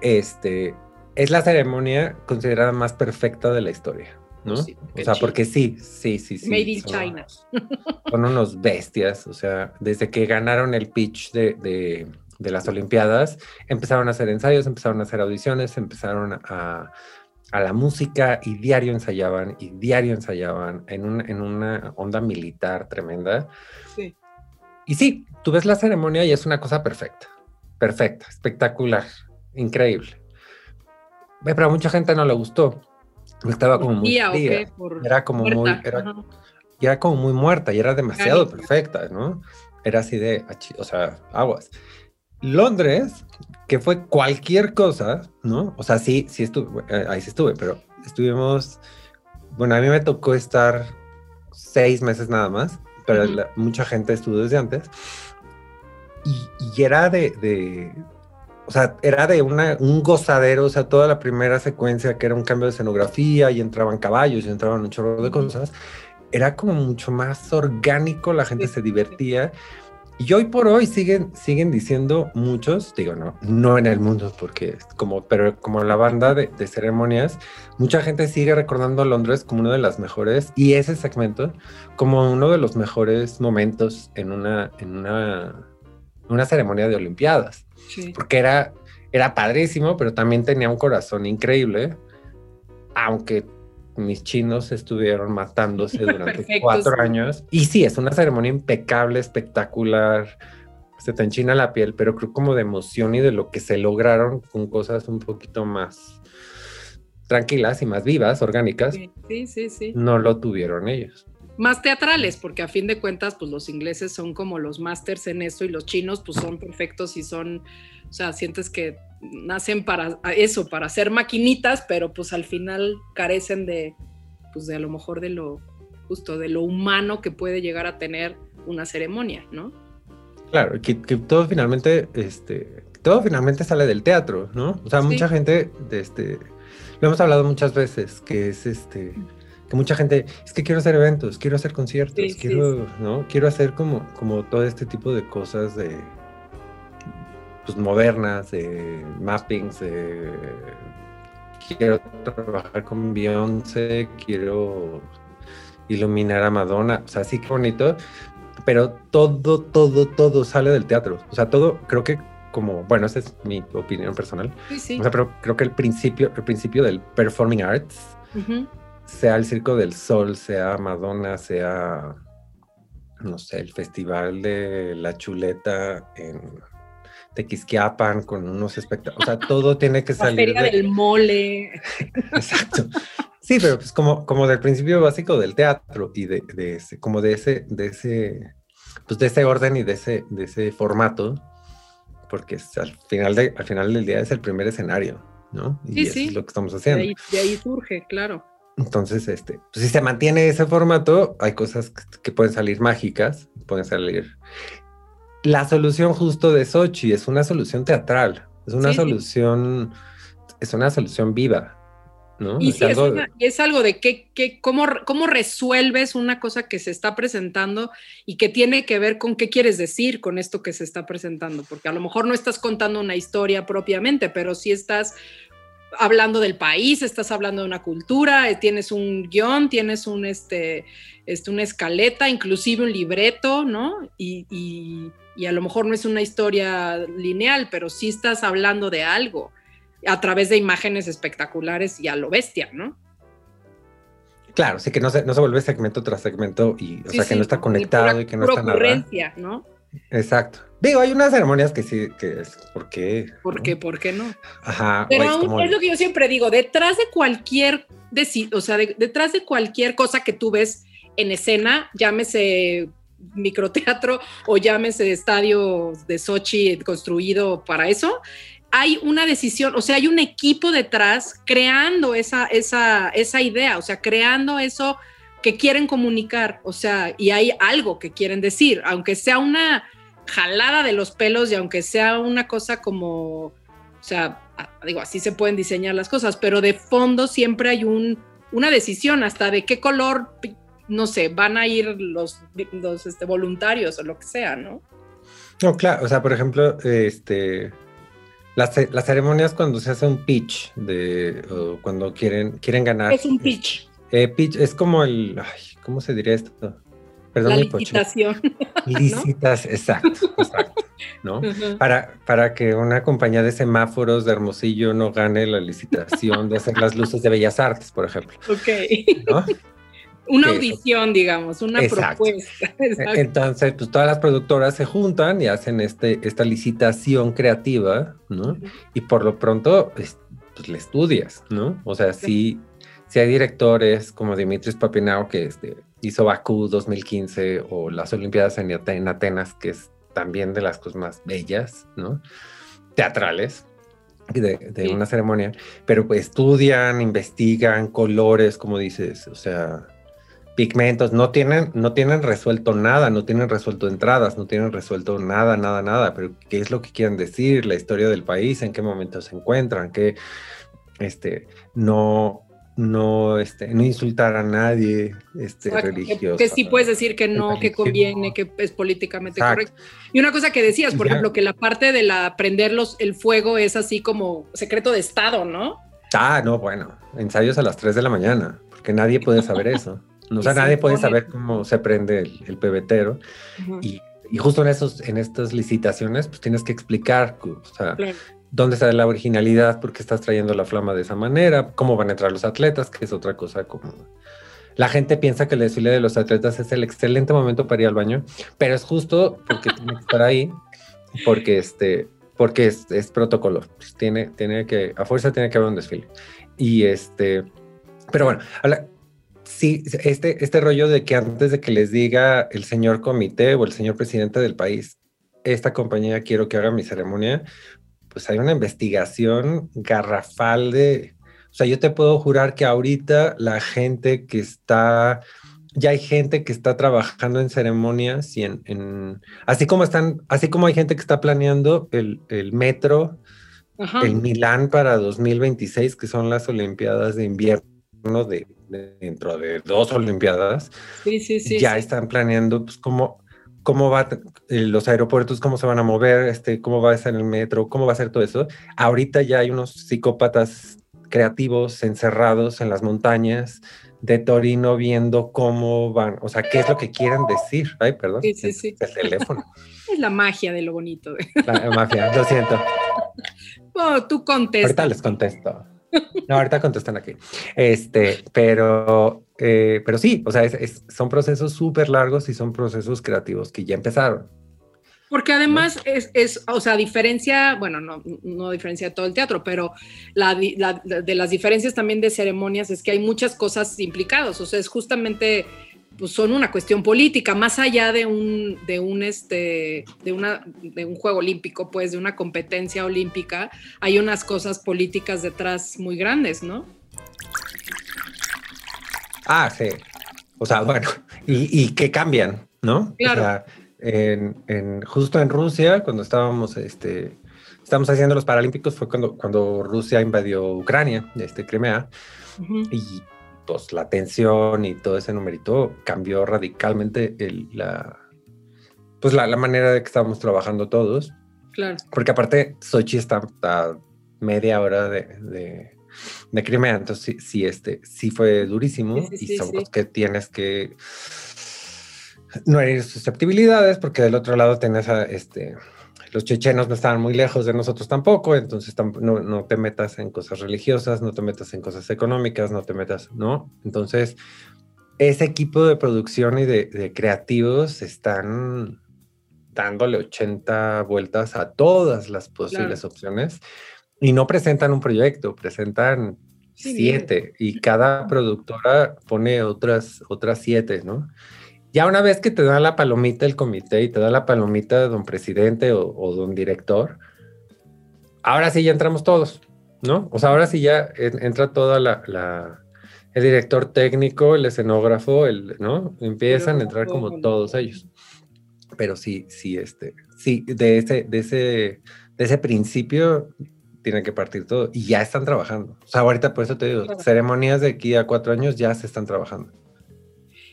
este, es la ceremonia considerada más perfecta de la historia. ¿No? o sea, porque sí, sí, sí, sí. Made in China. [LAUGHS] Son unos bestias, o sea, desde que ganaron el pitch de, las Olimpiadas, empezaron a hacer ensayos, empezaron a hacer audiciones, empezaron a, a la música y diario ensayaban y diario ensayaban en, en una onda militar tremenda. Sí. Y sí, tú ves la ceremonia y es una cosa perfecta, perfecta, espectacular, increíble. Pero a mucha gente no le gustó. Estaba como muy era como muy era, como muy muerta y era demasiado perfecta, ¿no? Era así de, o sea, aguas. Londres, que fue cualquier cosa, ¿no? O sea, sí, sí estuve, eh, ahí sí estuve, pero estuvimos, bueno, a mí me tocó estar seis meses nada más, pero mucha gente estuvo desde antes. Y, era de, o sea, era de una, un gozadero, o sea, toda la primera secuencia que era un cambio de escenografía y entraban caballos y entraban un chorro de cosas, era como mucho más orgánico, la gente se divertía. Y hoy por hoy siguen, siguen diciendo muchos, digo, no, no en el mundo, porque como, pero como la banda de, de, ceremonias, mucha gente sigue recordando a Londres como uno de las mejores y ese segmento como uno de los mejores momentos en una, en una, una ceremonia de Olimpiadas. Porque era, era padrísimo, pero también tenía un corazón increíble, aunque mis chinos estuvieron matándose [LAUGHS] durante cuatro años. Y sí, es una ceremonia impecable, espectacular. Se te enchina la piel, pero creo como de emoción y de lo que se lograron con cosas un poquito más tranquilas y más vivas, orgánicas. Sí, sí, sí. No lo tuvieron ellos. Más teatrales, porque a fin de cuentas, pues los ingleses son como los másters en eso y los chinos, pues son perfectos y son, o sea, sientes que nacen para eso, para ser maquinitas, pero pues al final carecen de, pues de a lo mejor de lo justo, de lo humano que puede llegar a tener una ceremonia, ¿no? Claro, que, todo finalmente, este, todo finalmente sale del teatro, ¿no? O sea, mucha gente, de este, lo hemos hablado muchas veces, que es este, que mucha gente, es que quiero hacer eventos, quiero hacer conciertos, quiero, ¿no? Quiero hacer como, como todo este tipo de cosas de, pues, modernas, de mappings, quiero trabajar con Beyoncé, quiero iluminar a Madonna, o sea, sí que bonito, pero todo, todo, todo sale del teatro, o sea, todo, creo que como, bueno, esa es mi opinión personal, o sea, pero creo que el principio, el principio del performing arts, sea el Circo del Sol, sea Madonna, sea, no sé, el Festival de la Chuleta en Tequisquiapan con unos espectáculos. O sea, todo tiene que [LAUGHS] salir. La feria del mole. [LAUGHS] Exacto. Sí, pero pues como, como del principio básico del teatro y de, de ese, como de ese, de ese, pues de ese orden y de ese, de ese formato, porque al final, de, al final del día es el primer escenario, ¿no? Y sí, es lo que estamos haciendo. De ahí, de ahí surge, claro. Entonces, este, pues si se mantiene ese formato, hay cosas que pueden salir mágicas, pueden salir la solución justo de Sochi es una solución teatral, es una solución, es una solución viva, ¿no? Y es, algo, es, algo de que, cómo, cómo, resuelves una cosa que se está presentando y que tiene que ver con qué quieres decir con esto que se está presentando, porque a lo mejor no estás contando una historia propiamente, pero sí estás hablando del país, estás hablando de una cultura, eh, tienes un guion, tienes un, este, este, una escaleta, inclusive un libreto, ¿no? y y a lo mejor no es una historia lineal, pero sí estás hablando de algo a través de imágenes espectaculares y a lo bestia, ¿no? Claro, sí que no se, no se vuelve segmento tras segmento y, o sea, que no está conectado y que no está nada. ¿no? Exacto. Digo, hay unas ceremonias que sí, que es, ¿por qué? ¿Por qué? ¿Por qué no? Ajá. Pero es, lo que yo siempre digo, detrás de cualquier, o sea, detrás de cualquier cosa que tú ves en escena, llámese microteatro o llámese estadio de Sochi construido para eso, hay una decisión, o sea, hay un equipo detrás creando esa, esa, esa idea, o sea, creando eso que quieren comunicar, o sea, y hay algo que quieren decir, aunque sea una jalada de los pelos y aunque sea una cosa como, o sea, digo, así se pueden diseñar las cosas, pero de fondo siempre hay un, una decisión hasta de qué color no sé, van a ir los, los este, voluntarios o lo que sea, ¿no? No, claro, o sea, por ejemplo, este, las, ceremonias cuando se hace un pitch de, o cuando quieren, quieren ganar. Es un pitch. Eh, pitch es como el, ¿cómo se diría esto? Perdón, la licitación. [LAUGHS] Licitas, exacto, exacto. ¿no? [LAUGHS] para, para que una compañía de semáforos de Hermosillo no gane la licitación de hacer las luces de Bellas Artes, por ejemplo. Ok. [LAUGHS] Una audición, digamos, una propuesta. E, entonces, pues todas las productoras se juntan y hacen este, esta licitación creativa, ¿no? Y por lo pronto, pues, pues le estudias, ¿no? O sea, sí, si hay directores como Dimitris Papinao, que este, hizo Bakú 2015, o las Olimpiadas en, Atenas, que es también de las cosas más bellas, ¿no? Teatrales, de, una ceremonia, pero pues estudian, investigan colores, como dices, o sea, pigmentos, no tienen, no tienen resuelto nada, no tienen resuelto entradas, no tienen resuelto nada, nada, nada, pero qué es lo que quieren decir, la historia del país, en qué momento se encuentran, que este, no, no, este, no insultar a nadie este, religioso. Que, sí puedes decir que no, que conviene, que es políticamente correcto. Y una cosa que decías, por ejemplo, que la parte de la prender el fuego es así como secreto de Estado, ¿no? Ah, no, bueno, ensayos a las 3 de la mañana, porque nadie puede saber eso. o sea, [LAUGHS] nadie puede saber cómo se prende el, pebetero. y, justo en, esos, en estas licitaciones, pues tienes que explicar, o sea, dónde está la originalidad, por qué estás trayendo la flama de esa manera, cómo van a entrar los atletas, que es otra cosa como... La gente piensa que el desfile de los atletas es el excelente momento para ir al baño, pero es justo porque tiene que estar ahí, porque este, porque es, protocolo, pues tiene, tiene que, a fuerza tiene que haber un desfile. Y este, pero bueno, sí, este, este rollo de que antes de que les diga el señor comité o el señor presidente del país, esta compañía quiero que haga mi ceremonia, pues hay una investigación garrafal de, o sea, yo te puedo jurar que ahorita la gente que está, ya hay gente que está trabajando en ceremonias y en, así como están, así como hay gente que está planeando el, el metro, el Milán para 2026, que son las Olimpiadas de invierno de, dentro de dos Olimpiadas, sí, sí, sí, ya están planeando pues cómo cómo va eh, los aeropuertos, cómo se van a mover, este, cómo va a ser el metro, cómo va a ser todo eso. Ahorita ya hay unos psicópatas creativos encerrados en las montañas de Torino viendo cómo van, o sea, qué es lo que quieren decir. Ay, perdón. Sí, sí, sí. El teléfono. [LAUGHS] es la magia de lo bonito. La magia, lo siento. [LAUGHS] Oh, tú contestas. Ahorita les contesto. No, ahorita contestan aquí. Este, pero, eh, pero sí, o sea, son procesos súper largos y son procesos creativos que ya empezaron. Porque además es, es, o sea, diferencia, bueno, no, no diferencia todo el teatro, pero la, de las diferencias también de ceremonias es que hay muchas cosas implicadas, o sea, es justamente pues son una cuestión política, más allá de un, de un, este, de una, de un juego olímpico, pues de una competencia olímpica, hay unas cosas políticas detrás muy grandes, ¿no? Ah, sí. O sea, bueno, y, que cambian, ¿no? Claro. O sea, en, justo en Rusia, cuando estábamos, este, estábamos haciendo los Paralímpicos, fue cuando, cuando Rusia invadió Ucrania, este, Crimea, y pues, la tensión y todo ese numerito cambió radicalmente el, la, pues la, manera de que estábamos trabajando todos. Claro. Porque aparte Sochi está a media hora de, de, Crimea, entonces sí, este, sí fue durísimo y son que tienes que no herir susceptibilidades porque del otro lado tienes a este los chechenos no estaban muy lejos de nosotros tampoco, entonces no, no, te metas en cosas religiosas, no te metas en cosas económicas, no te metas, ¿no? Entonces, ese equipo de producción y de, creativos están dándole 80 vueltas a todas las posibles opciones y no presentan un proyecto, presentan siete y cada productora pone otras, otras siete, ¿no? Ya una vez que te da la palomita el comité y te da la palomita de don presidente o, don director, ahora sí ya entramos todos, ¿no? O sea, ahora sí ya entra toda la, el director técnico, el escenógrafo, el, ¿no? Empiezan a entrar como todos ellos. Pero sí, sí, este, sí, de ese, de ese, de ese principio tiene que partir todo y ya están trabajando. O sea, ahorita por eso te digo, ceremonias de aquí a cuatro años ya se están trabajando.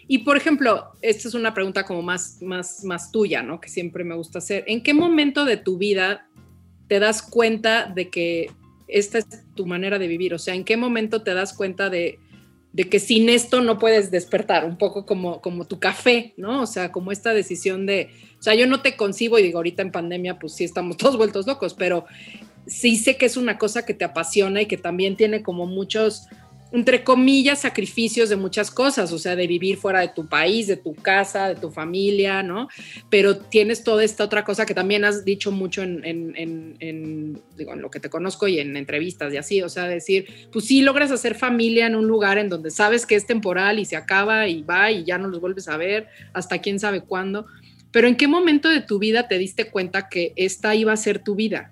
Y por ejemplo, esta es una pregunta como más, más, más tuya, ¿no? Que siempre me gusta hacer. ¿En qué momento de tu vida te das cuenta de que esta es tu manera de vivir? O sea, ¿en qué momento te das cuenta de, que sin esto no puedes despertar, un poco como, como tu café, ¿no? O sea, como esta decisión de, o sea, yo no te concibo y digo, ahorita en pandemia, pues sí estamos [LAUGHS] todos vueltos locos, pero sí sé que es una cosa que te apasiona y que también tiene como muchos, entre comillas, sacrificios de muchas cosas, o sea, de vivir fuera de tu país, de tu casa, de tu familia, ¿no? Pero tienes toda esta otra cosa que también has dicho mucho en, en, digo, en lo que te conozco y en entrevistas y así, o sea, decir, pues sí logras hacer familia en un lugar en donde sabes que es temporal y se acaba y va y ya no los vuelves a ver hasta quién sabe cuándo. Pero ¿en qué momento de tu vida te diste cuenta que esta iba a ser tu vida?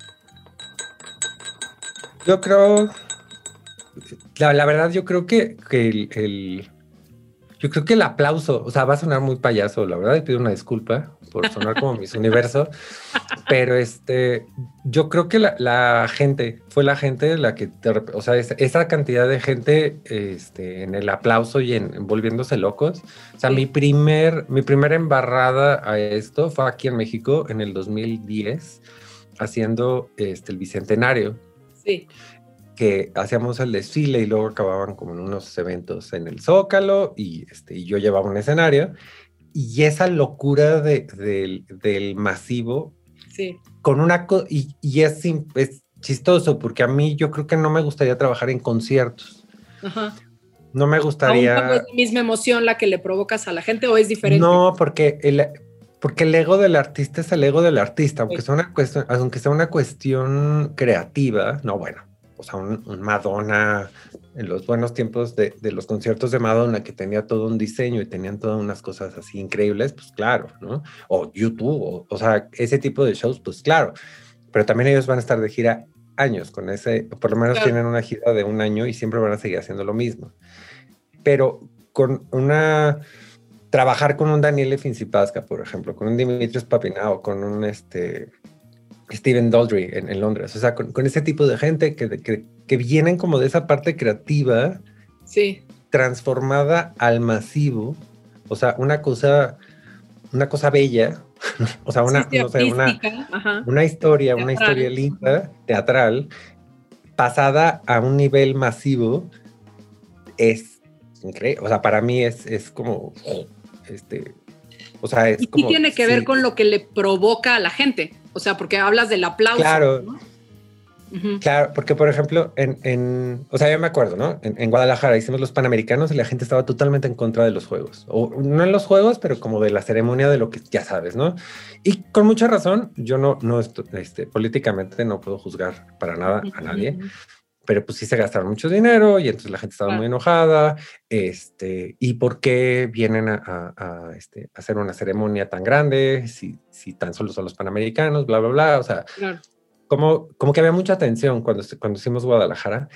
Yo creo, la, verdad, yo creo que, el, yo creo que el aplauso, o sea, va a sonar muy payaso, la verdad, y pido una disculpa por sonar como mis universo, [LAUGHS] pero este, yo creo que la, gente, fue la gente la que, o sea, esa, cantidad de gente este, en el aplauso y en, volviéndose locos, o sea, mi primer, mi primera embarrada a esto fue aquí en México en el 2010, haciendo este, el Bicentenario. Sí. Que hacíamos el desfile y luego acababan como en unos eventos en el Zócalo y, este, y yo llevaba un escenario. Y esa locura de, del masivo, sí. con una y, y es, es chistoso porque a mí yo creo que no me gustaría trabajar en conciertos. Ajá. No me gustaría. ¿Es la misma emoción la que le provocas a la gente o es diferente? No, porque el, porque el ego del artista es el ego del artista, aunque, sea, una cuestión, aunque sea una cuestión creativa, no, bueno, o sea, un, Madonna, en los buenos tiempos de, los conciertos de Madonna, que tenía todo un diseño y tenían todas unas cosas así increíbles, pues claro, ¿no? O YouTube, o, sea, ese tipo de shows, pues claro, pero también ellos van a estar de gira años con ese, por lo menos tienen una gira de un año y siempre van a seguir haciendo lo mismo. Pero con una trabajar con un Daniel Fincipasca, por ejemplo, con un Dimitrios Papinao, con un este, Steven Daldry en, Londres, o sea, con, ese tipo de gente que, que, vienen como de esa parte creativa, sí. transformada al masivo, o sea, una cosa, una cosa bella, [LAUGHS] o sea, una, una, una, historia, una historia linda, teatral, pasada a un nivel masivo, es increíble, o sea, para mí es, es como este, o sea, es y tiene que ver con lo que le provoca a la gente, o sea, porque hablas del aplauso. Claro. Claro, porque por ejemplo, en, o sea, yo me acuerdo, ¿no? En, Guadalajara hicimos los Panamericanos y la gente estaba totalmente en contra de los juegos. O no en los juegos, pero como de la ceremonia de lo que ya sabes, ¿no? Y con mucha razón, yo no, no, este, políticamente no puedo juzgar para nada a nadie pero pues sí se gastaron mucho dinero y entonces la gente estaba muy enojada. Este, ¿y por qué vienen a, este, hacer una ceremonia tan grande si, si, tan solo son los panamericanos, bla, bla, bla? O sea, como, como que había mucha tensión cuando, cuando hicimos Guadalajara.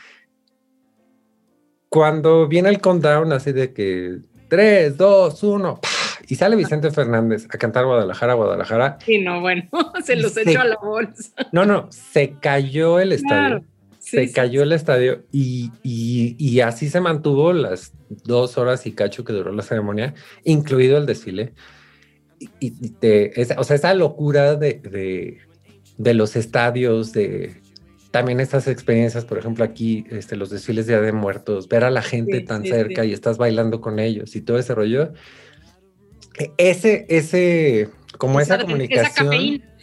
Cuando viene el countdown así de que 3, 2, 1, y sale Vicente Fernández a cantar Guadalajara, Guadalajara. Sí, no, bueno, [LAUGHS] se los echó a la bolsa. No, no, se cayó el estadio se cayó el estadio y, y, así se mantuvo las dos horas y cacho que duró la ceremonia, incluido el desfile. Y, o sea, esa locura de, de, de, los estadios, de también estas experiencias, por ejemplo, aquí, este, los desfiles de Día de Muertos, ver a la gente tan cerca y estás bailando con ellos y todo ese rollo. E, ese, ese, como esa, comunicación, esa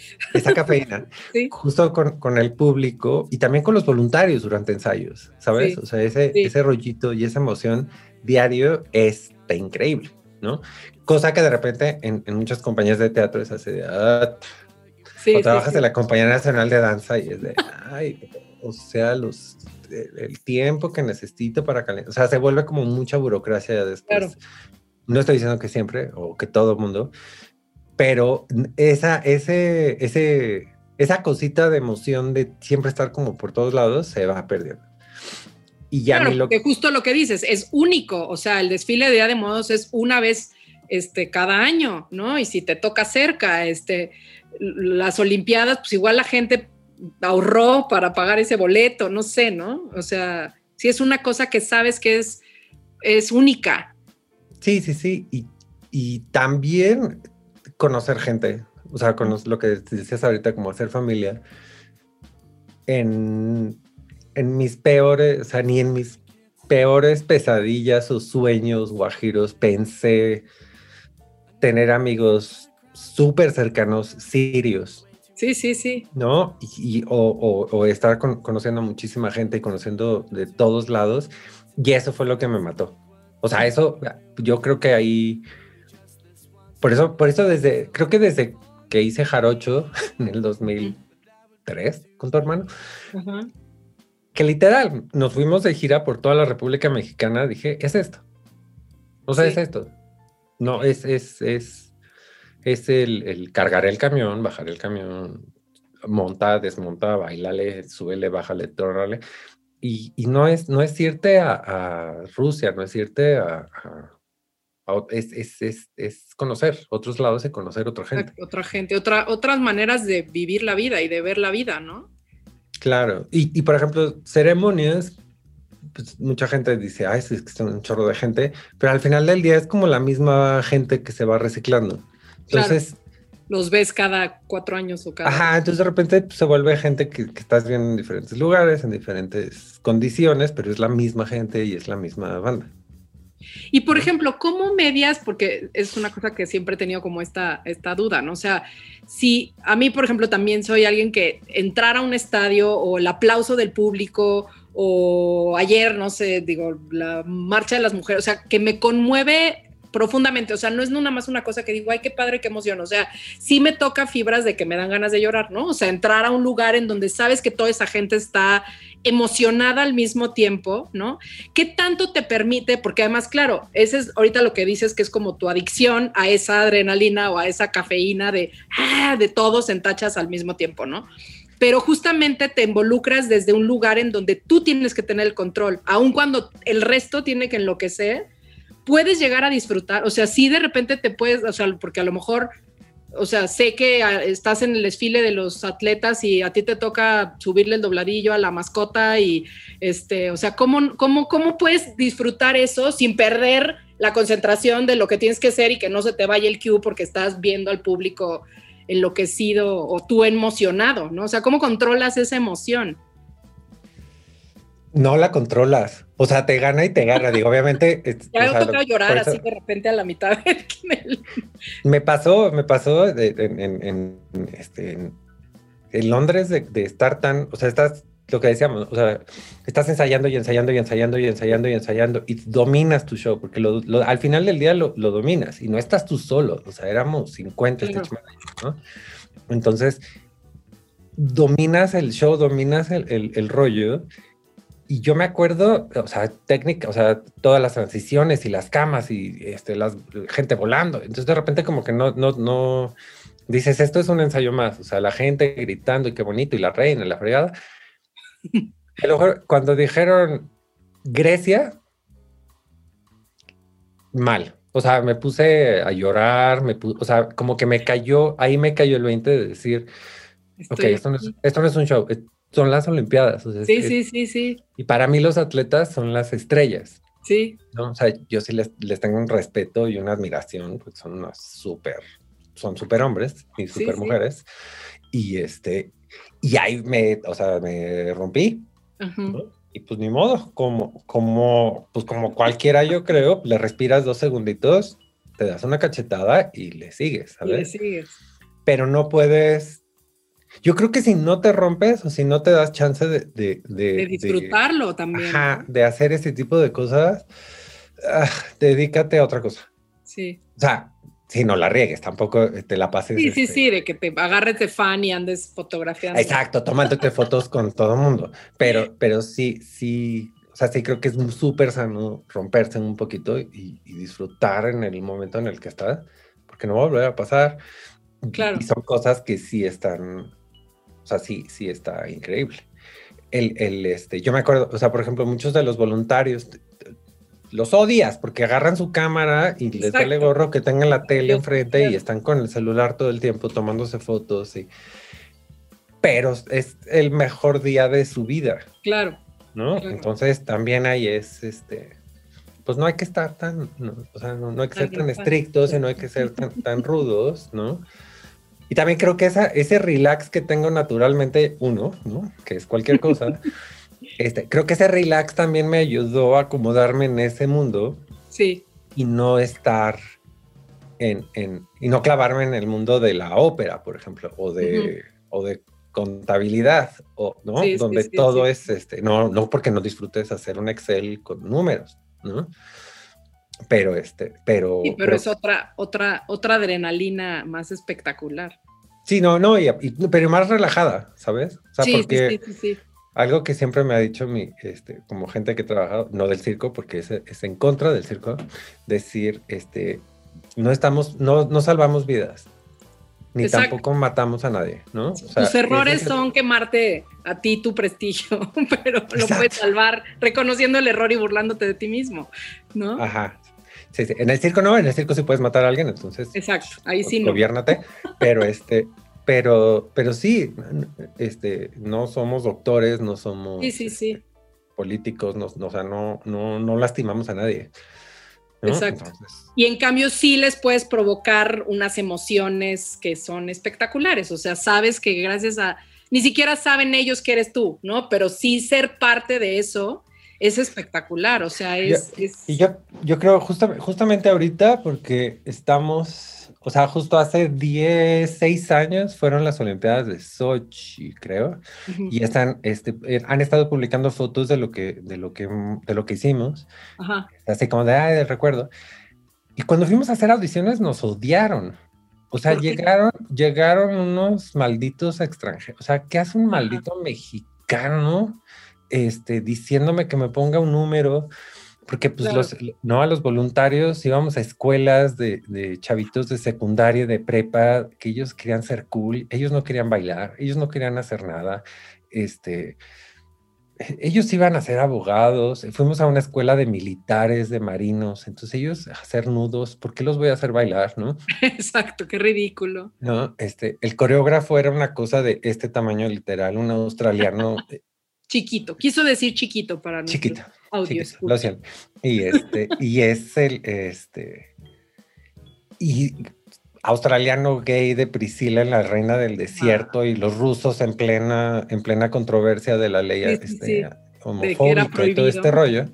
cafeína, [LAUGHS] justo con, el público y también con los voluntarios durante ensayos, ¿sabes? O sea, ese, ese rollito y esa emoción diario es increíble, ¿no? Cosa que de repente en, muchas compañías de teatro es así de, ah, o trabajas en la Compañía Nacional de Danza y es de, ay, o sea, los, el tiempo que necesito para calentar, o sea, se vuelve como mucha burocracia después. No estoy diciendo que siempre o que todo el mundo, pero esa, ese, ese, esa cosita de emoción de siempre estar como por todos lados se va perdiendo. Y ya claro, lo... que justo lo que dices, es único, o sea, el desfile de Día de Modos es una vez este, cada año, ¿no? Y si te toca cerca, este, las Olimpiadas, pues igual la gente ahorró para pagar ese boleto, no sé, ¿no? O sea, si es una cosa que sabes que es, es única. Sí, sí, sí. Y, y también conocer gente, o sea, con lo que decías ahorita, como hacer familia. En, en mis peores, o sea, ni en mis peores pesadillas o sueños guajiros pensé tener amigos súper cercanos, sirios. Sí, sí, sí. ¿No? Y, o, estar conociendo a muchísima gente y conociendo de todos lados. Y eso fue lo que me mató. O sea, eso, yo creo que ahí, por eso, por eso desde, creo que desde que hice Jarocho [LAUGHS] en el 2003 con tu hermano, que literal, nos fuimos de gira por toda la República Mexicana, dije, es esto. O sea, es esto. No, es, es, es, es el, el cargar el camión, bajar el camión, monta, desmonta, bailale, súbele, bájale, tórale. Y, y, no, es, no es irte a, Rusia, no es irte a... es, es, es, es, conocer otros lados y conocer otra gente. Otra gente, otra, otras maneras de vivir la vida y de ver la vida, ¿no? Claro. Y, y por ejemplo, ceremonias pues, mucha gente dice, ay, es que son un chorro de gente, pero al final del día es como la misma gente que se va reciclando. Entonces... Los ves cada cuatro años o cada... Ajá, entonces de repente pues, se vuelve gente que, estás viendo en diferentes lugares, en diferentes condiciones, pero es la misma gente y es la misma banda. Y por ejemplo, ¿cómo medias? Porque es una cosa que siempre he tenido como esta, esta duda, ¿no? O sea, si a mí, por ejemplo, también soy alguien que entrar a un estadio o el aplauso del público o ayer, no sé, digo, la marcha de las mujeres, o sea, que me conmueve profundamente, o sea, no es nada más una cosa que digo, ay, qué padre, qué emoción, o sea, sí me toca fibras de que me dan ganas de llorar, ¿no? O sea, entrar a un lugar en donde sabes que toda esa gente está emocionada al mismo tiempo, ¿no? ¿Qué tanto te permite? Porque además, claro, ese es ahorita lo que dices que es como tu adicción a esa adrenalina o a esa cafeína de, ah, de todos en tachas al mismo tiempo, ¿no? pero justamente te involucras desde un lugar en donde tú tienes que tener el control, aun cuando el resto tiene que enloquecer, puedes llegar a disfrutar, o sea, sí de repente te puedes, o sea, porque a lo mejor, o sea, sé que ah, estás en el desfile de los atletas y a ti te toca subirle el dobladillo a la mascota y, este, o sea, ¿cómo, cómo, cómo puedes disfrutar eso sin perder la concentración de lo que tienes que ser y que no se te vaya el cue porque estás viendo al público enloquecido o tú emocionado, ¿no? O sea, ¿cómo controlas esa emoción? No la controlas. O sea, te gana y te gana. Digo, obviamente. [LAUGHS] ya me tocado llorar así de repente a la mitad. me pasó, me pasó en, este, en, Londres de, de, estar tan. O sea, estás lo que decíamos, o sea, estás ensayando y ensayando y ensayando y ensayando y ensayando y dominas tu show, porque al final del día lo, dominas y no estás tú solo, o sea, éramos 50 este ¿no? Entonces, dominas el show, dominas el, rollo y yo me acuerdo, o sea, técnica, o sea, todas las transiciones y las camas y este, la gente volando, entonces de repente como que no, no, no, dices, esto es un ensayo más, o sea, la gente gritando y qué bonito y la reina, la fregada, [LAUGHS] cuando dijeron Grecia, mal. O sea, me puse a llorar, me o sea, como que me cayó, ahí me cayó el 20 de decir, ok, esto no, es, un show, son las Olimpiadas. sí, sí, sí, sí. Y para mí los atletas son las estrellas. Sí. ¿no? O sea, yo sí les, tengo un respeto y una admiración, porque son unas súper, son súper hombres y súper mujeres. Y este, y ahí me, o sea, me rompí. Y pues ni modo, como, como, pues como cualquiera yo creo, le respiras dos segunditos, te das una cachetada y le sigues, ¿sabes? le sigues. Pero no puedes, yo creo que si no te rompes o si no te das chance de... De, de, disfrutarlo también. Ajá, de hacer ese tipo de cosas, ah, dedícate a otra cosa. Sí. O sea, Sí, no la riegues, tampoco te la pases. Sí, sí, este sí, de que te agarres de fan y andes fotografiando. Exacto, tomándote fotos con todo el mundo. Pero, pero sí, sí, o sea, sí creo que es súper sano romperse un poquito y, disfrutar en el momento en el que estás, porque no va a volver a pasar. Claro. Y son cosas que sí están, o sea, sí, sí está increíble. El, el, este, yo me acuerdo, o sea, por ejemplo, muchos de los voluntarios los odias porque agarran su cámara y les vale gorro que tengan la tele enfrente y están con el celular todo el tiempo tomándose fotos y pero es el mejor día de su vida. Claro. ¿No? Entonces también ahí es este pues no hay que estar tan, o sea, no, hay que ser tan estrictos y no hay que ser tan, tan [LAUGHS] rudos, ¿no? Y también creo que esa, ese relax que tengo naturalmente, uno, ¿no? Que es cualquier cosa, [LAUGHS] Este, creo que ese relax también me ayudó a acomodarme en ese mundo. Sí. Y no estar en, en y no clavarme en el mundo de la ópera, por ejemplo, o de, o de contabilidad, o, ¿no? Donde todo es, este, no, no porque no disfrutes hacer un Excel con números, ¿no? Pero, este, pero... pero, es otra, otra, otra adrenalina más espectacular. Sí, no, no, pero más relajada, ¿sabes? O sea, porque algo que siempre me ha dicho mi, este, como gente que trabaja, no del circo, porque es, es en contra del circo, decir, este, no estamos, no, no salvamos vidas, ni tampoco matamos a nadie, ¿no? Tus errores son quemarte a ti tu prestigio, [LAUGHS] pero lo puedes salvar reconociendo el error y burlándote de ti mismo, ¿no? Ajá. Sí, sí. En el circo no, en el circo sí puedes matar a alguien, entonces. Exacto, ahí sí no. Gobiernate, pero [LAUGHS] este, pero, pero sí, este, no somos doctores, no somos sí, sí, sí. Este, políticos, no, o sea, no, no, no lastimamos a nadie. Exacto. Y en cambio sí les puedes provocar unas emociones que son espectaculares, o sea, sabes que gracias a, ni siquiera saben ellos que eres tú, ¿no? Pero sí ser parte de eso es espectacular, o sea, es... Y yo, yo creo justamente ahorita, porque estamos o sea, justo hace 10, 6 años fueron las Olimpiadas de Sochi, creo, y están, este, eh, han estado publicando fotos de lo que, de lo que, de lo que hicimos, así como de, ay, del recuerdo. Y cuando fuimos a hacer audiciones nos odiaron. O sea, llegaron, llegaron unos malditos extranjeros. O sea, ¿qué hace un maldito mexicano este, diciéndome que me ponga un número? Porque pues los, no a los voluntarios íbamos a escuelas de, de, chavitos de secundaria, de prepa, que ellos querían ser cool, ellos no querían bailar, ellos no querían hacer nada, este, e, ellos iban a ser abogados, fuimos a una escuela de militares, de marinos, entonces ellos a hacer nudos, ¿por qué los voy a hacer bailar, no? [LAUGHS] Exacto, qué ridículo. No, este, el coreógrafo era una cosa de este tamaño literal, un australiano. [LAUGHS] chiquito, quiso decir chiquito para. Chiquito audio. lo siento. Y este, y es el, este, y australiano gay de Priscila en la reina del desierto y los rusos en plena, en plena controversia de la ley este, homofóbica y todo este rollo.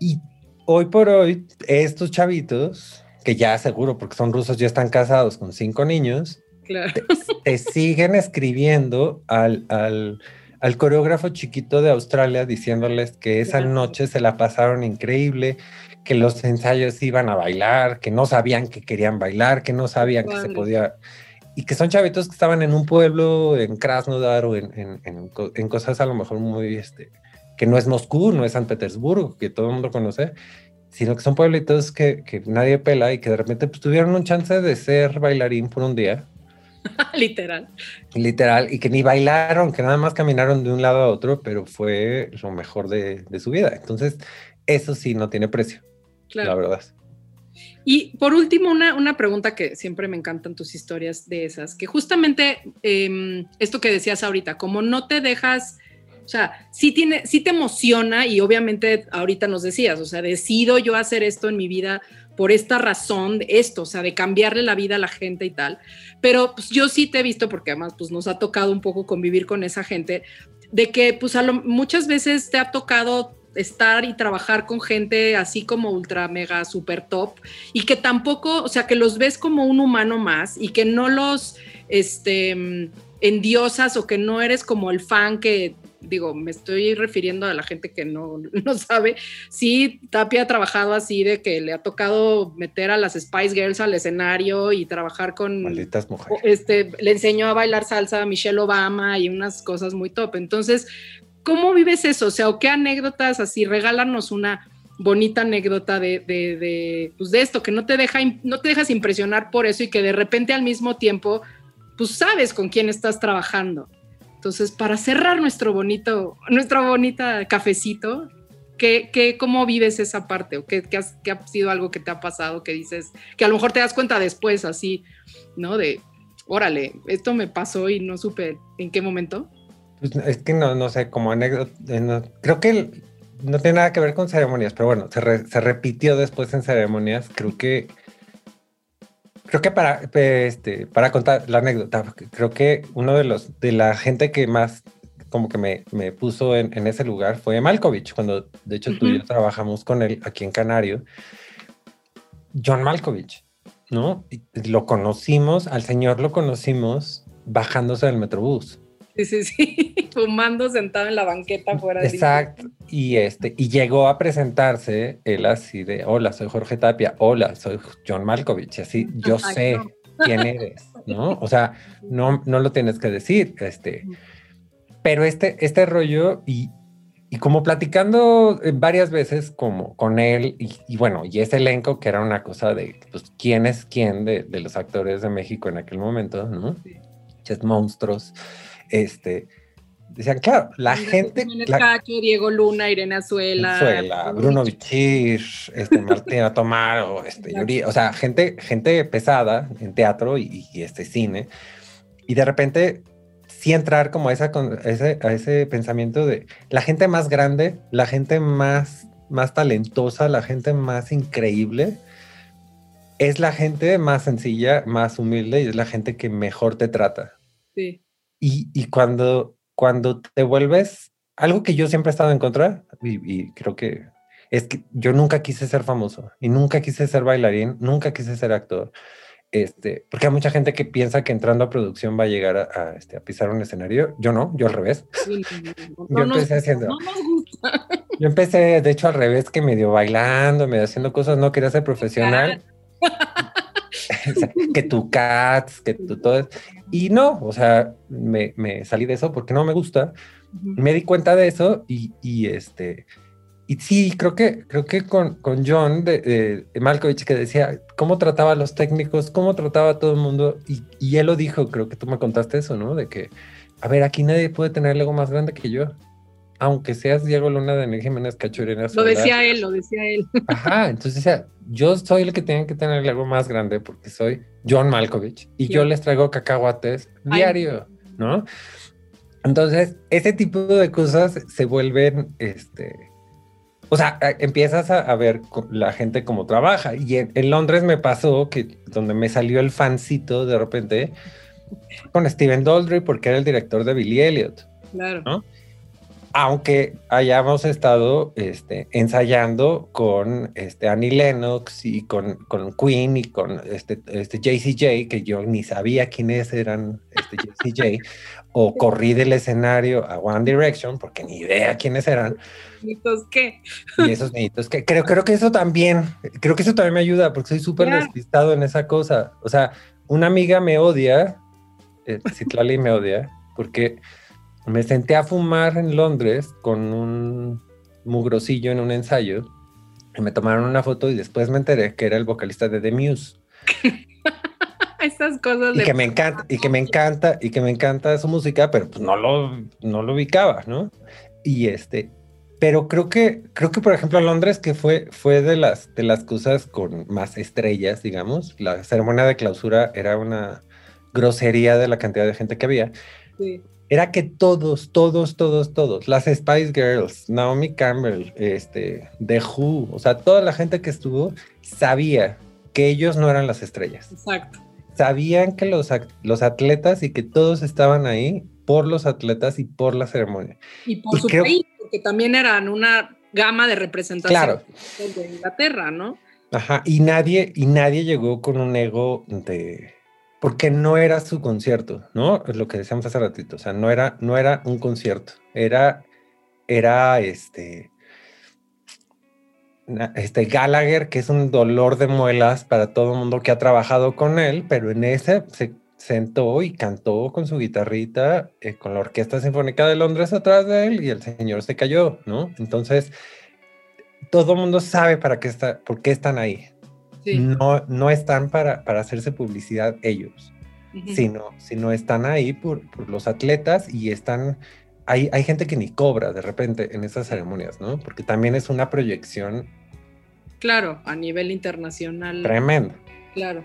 Y hoy por hoy, estos chavitos, que ya seguro porque son rusos, ya están casados con cinco niños, te, siguen escribiendo al, al al coreógrafo chiquito de Australia diciéndoles que esa noche se la pasaron increíble, que los ensayos iban a bailar, que no sabían que querían bailar, que no sabían que se podía y que son chavitos que estaban en un pueblo, en Krasnodar o en, en, cosas a lo mejor muy, este, que no es Moscú, no es San Petersburgo, que todo el mundo conoce, sino que son pueblitos que, que nadie pela y que de repente pues, tuvieron un chance de ser bailarín por un día [LAUGHS] Literal. Literal, y que ni bailaron, que nada más caminaron de un lado a otro, pero fue lo mejor de, su vida. Entonces, eso sí no tiene precio, la verdad. Y por último, una, una, pregunta que siempre me encantan tus historias de esas, que justamente em, esto que decías ahorita, como no te dejas, o sea, sí, tiene, sí te emociona y obviamente ahorita nos decías, o sea, decido yo hacer esto en mi vida por esta razón, esto, o sea, de cambiarle la vida a la gente y tal. Pero pues, yo sí te he visto, porque además pues, nos ha tocado un poco convivir con esa gente, de que pues, a lo, muchas veces te ha tocado estar y trabajar con gente así como ultra mega super top y que tampoco, o sea, que los ves como un humano más y que no los este endiosas o que no eres como el fan que digo, me estoy refiriendo a la gente que no, [LAUGHS] no sabe, sí, Tapia ha trabajado así de que le ha tocado meter a las Spice Girls al escenario y trabajar con... Malditas mujeres. Este, le enseñó a bailar salsa a Michelle Obama y unas cosas muy top. Entonces, ¿cómo vives eso? O sea, ¿o qué anécdotas así? Regálanos una bonita anécdota de, de, de, pues de esto, que no te, deja, no te dejas impresionar por eso y que de repente al mismo tiempo, pues sabes con quién estás trabajando. Entonces, para cerrar nuestro bonito, nuestro bonita cafecito, ¿qué, qué, ¿cómo vives esa parte? ¿O qué, qué, ha sido algo que te ha pasado que dices, que a lo mejor te das cuenta después, así, ¿no? De, órale, esto me pasó y no supe en qué momento. Pues es que no, no sé, como anécdota, eh, creo que no tiene nada que ver con ceremonias, pero bueno, se, se repitió después en ceremonias, creo que Creo que para, este, para contar la anécdota, creo que uno de los de la gente que más como que me, me puso en, en, ese lugar fue Malkovich, cuando de hecho tú y yo trabajamos con él aquí en Canario. John Malkovich, ¿no? Y lo conocimos, al señor lo conocimos bajándose del metrobús. Sí, sí, sí, [LAUGHS] fumando sentado en la banqueta fuera de Exacto. Y este, y llegó a presentarse él así de, hola, soy Jorge Tapia, hola, soy John Malkovich, así, yo sé quién eres, ¿no? O sea, [LAUGHS] no, no lo tienes que decir, este, pero este, este rollo y, y como platicando eh, varias veces como con él y, bueno, y ese elenco que era una cosa de, pues, quién es quién de, de los actores de México en aquel momento, ¿no? Sí. monstruos este, decían, claro, la gente... La, Diego Luna, Irene Azuela. Azuela Bruno Bichir, este, Martina [LAUGHS] Tomar, este, o sea, gente, gente pesada en teatro y, este cine. Y de repente sí entrar como a, esa, a, ese, a ese pensamiento de la gente más grande, la gente más, más talentosa, la gente más increíble, es la gente más sencilla, más humilde y es la gente que mejor te trata. Sí. Y, cuando, cuando te vuelves, algo que yo siempre he estado en contra, y, creo que es que yo nunca quise ser famoso y nunca quise ser bailarín, nunca quise ser actor. Este, porque hay mucha gente que piensa que entrando a producción va a llegar a, este, a pisar un escenario. Yo no, yo al revés. [LAUGHS] yo empecé haciendo. [LAUGHS] Yo empecé, de hecho, al revés, que medio bailando, medio haciendo cosas, no quería ser profesional. [LAUGHS] que tu cats, que tu todo. Y no, o sea, me, me, salí de eso porque no me gusta. Me di cuenta de eso y, y, este. Y sí, creo que, creo que con, con John de, Malkovich que decía cómo trataba a los técnicos, cómo trataba a todo el mundo, y, y él lo dijo, creo que tú me contaste eso, ¿no? De que, a ver, aquí nadie puede tener el ego más grande que yo aunque seas Diego Luna, de Jiménez Cachurina. Lo decía él, lo decía él. [LAUGHS] Ajá, entonces decía, yo soy el que tiene que tener algo más grande porque soy John Malkovich y yo les traigo cacahuates diario, ¿no? Entonces, ese tipo de cosas se vuelven, este, o sea, empiezas a, ver la gente cómo trabaja. Y en, en, Londres me pasó que donde me salió el fancito de repente con Steven Daldry porque era el director de Billy Elliot. Claro. ¿no? Aunque hayamos estado este, ensayando con este, Annie Lennox y con, con Queen y con este, este JCJ, que yo ni sabía quiénes eran este JCJ, [LAUGHS] o corrí del escenario a One Direction porque ni idea quiénes eran. ¿Niñitos qué? Y esos niñitos que creo, creo que eso también, creo que eso también me ayuda porque soy súper despistado en esa cosa. O sea, una amiga me odia, eh, Citlali me odia, porque me senté a fumar en Londres con un mugrosillo en un ensayo y me tomaron una foto y después me enteré que era el vocalista de The Muse. [LAUGHS] Estas cosas y que me encanta y que me encanta y que me encanta su música, pero pues no lo no lo ubicaba, ¿no? Y este, pero creo que creo que por ejemplo Londres que fue fue de las de las cosas con más estrellas, digamos, la ceremonia de clausura era una grosería de la cantidad de gente que había. Sí era que todos, todos, todos, todos, las Spice Girls, Naomi Campbell, este, The Who, o sea, toda la gente que estuvo sabía que ellos no eran las estrellas. Exacto. Sabían que los, los atletas y que todos estaban ahí por los atletas y por la ceremonia. Y por su país, porque también eran una gama de representación de Inglaterra, ¿no? Ajá, y nadie, y nadie llegó con un ego de porque no era su concierto, ¿no? Es lo que decíamos hace ratito, o sea, no era, no era un concierto, era, era este, este Gallagher, que es un dolor de muelas para todo el mundo que ha trabajado con él, pero en ese se sentó y cantó con su guitarrita, eh, con la Orquesta Sinfónica de Londres atrás de él y el señor se cayó, ¿no? Entonces, todo el mundo sabe para qué está, por qué están ahí, no, no están para, para hacerse publicidad ellos, sino, sino están ahí por, los atletas y están... Hay, hay gente que ni cobra de repente en esas ceremonias, ¿no? Porque también es una proyección. Claro, a nivel internacional. Tremendo. Claro.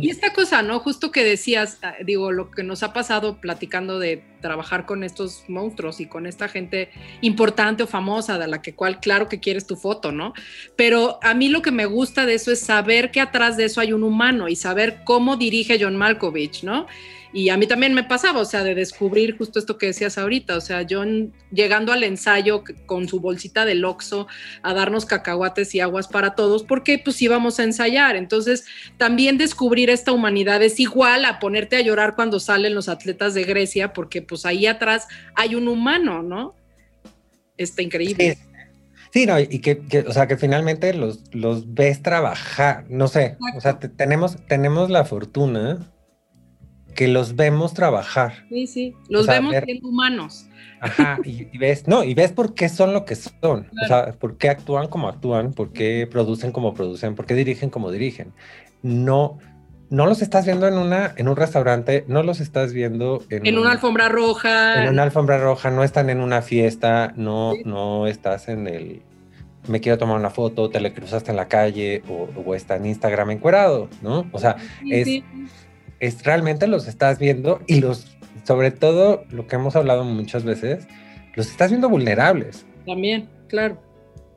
Y esta cosa, ¿no? Justo que decías, ah, digo, lo que nos ha pasado platicando de trabajar con estos monstruos y con esta gente importante o famosa de la que cual, claro que quieres tu foto, ¿no? Pero a mí lo que me gusta de eso es saber que atrás de eso hay un humano y saber cómo dirige John Malkovich, ¿no? Y a mí también me pasaba, o sea, de descubrir justo esto que decías ahorita, o sea, yo llegando al ensayo con su bolsita de loxo a darnos cacahuates y aguas para todos, porque pues íbamos a ensayar. Entonces, también descubrir esta humanidad es igual a ponerte a llorar cuando salen los atletas de Grecia, porque pues ahí atrás hay un humano, ¿no? Está increíble. Sí. no, y que, o sea, que finalmente los, los ves trabajar, no sé, o sea, tenemos, tenemos la fortuna que los vemos trabajar. Sí, sí, los vemos siendo humanos. Ajá, y, ves, no, y ves por qué son lo que son, o sea, por qué actúan como actúan, por qué producen como producen, por qué dirigen como dirigen. No, no los estás viendo en una en un restaurante, no los estás viendo en, en una alfombra roja. En una alfombra roja, no están en una fiesta, no, no estás en el me quiero tomar una foto, te le cruzaste en la calle o, o está en Instagram encuerado, ¿no? O sea, es, es realmente los estás viendo y los, sobre todo lo que hemos hablado muchas veces, los estás viendo vulnerables. También, claro.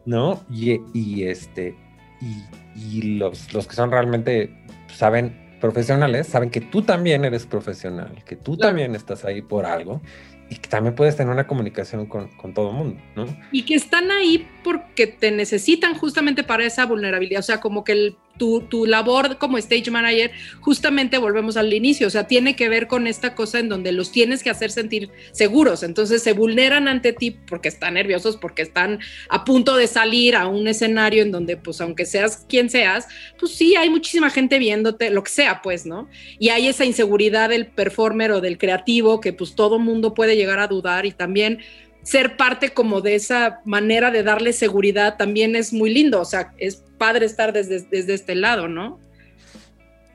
¿No? Y, y este, y, y los, los que son realmente, saben, profesionales, saben que tú también eres profesional, que tú también estás ahí por algo y que también puedes tener una comunicación con, con todo el mundo, ¿no? Y que están ahí porque te necesitan justamente para esa vulnerabilidad, o sea, como que el tu, tu, labor como stage manager, justamente volvemos al inicio, o sea, tiene que ver con esta cosa en donde los tienes que hacer sentir seguros, entonces se vulneran ante ti porque están nerviosos, porque están a punto de salir a un escenario en donde, pues, aunque seas quien seas, pues sí, hay muchísima gente viéndote, lo que sea, pues, ¿no? Y hay esa inseguridad del performer o del creativo que, pues, todo mundo puede llegar a dudar y también ser parte como de esa manera de darle seguridad también es muy lindo, o sea, es padre estar desde, desde este lado, ¿no?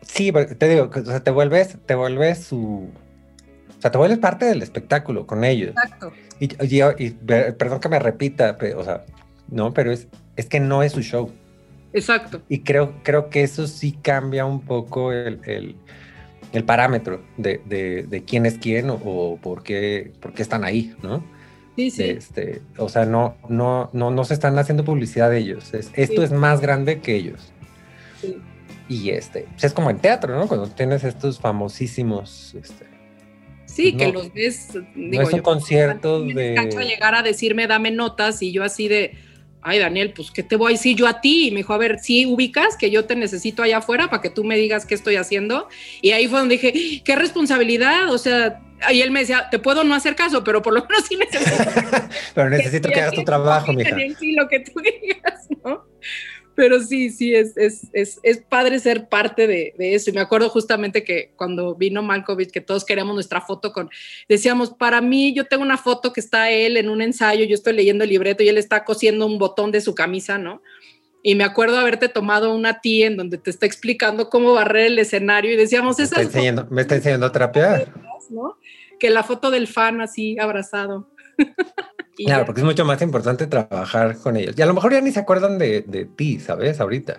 Sí, te digo, o sea, te vuelves, te vuelves su, o sea, te vuelves parte del espectáculo con ellos. Exacto. Y, y, perdón que me repita, pero, o sea, no, pero es, es que no es su show. Exacto. Y creo, creo que eso sí cambia un poco el, el, el parámetro de, de, de, quién es quién o, o por, qué, por qué están ahí, ¿no? Este, o sea, no, no, no, no se están haciendo publicidad de ellos. esto es más grande que ellos. Y este, pues, es como en teatro, ¿no? Cuando tienes estos famosísimos. Este, sí, que los ves. no es un concierto de. llegar a decirme, dame notas, y yo así de. Ay, Daniel, pues, ¿qué te voy a decir yo a ti? Y me dijo, a ver, si ubicas que yo te necesito allá afuera para que tú me digas qué estoy haciendo. Y ahí fue donde dije, qué responsabilidad, o sea, y él me decía, te puedo no hacer caso, pero por lo menos sí necesito. [LAUGHS] pero necesito que, hagas tu trabajo, mija. Sí, lo que tú digas, ¿no? Pero sí, sí, es, es, es, es padre ser parte de, de, eso. Y me acuerdo justamente que cuando vino Malkovich, que todos queríamos nuestra foto con, decíamos, para mí, yo tengo una foto que está él en un ensayo, yo estoy leyendo el libreto y él está cosiendo un botón de su camisa, ¿no? Y me acuerdo haberte tomado una tía en donde te está explicando cómo barrer el escenario y decíamos, me está enseñando, me está enseñando a trapear. [LAUGHS] ¿no? que la foto del fan así abrazado. [LAUGHS] claro, porque es mucho más importante trabajar con ellos. Y a lo mejor ya ni se acuerdan de, de ti, ¿sabes? Ahorita.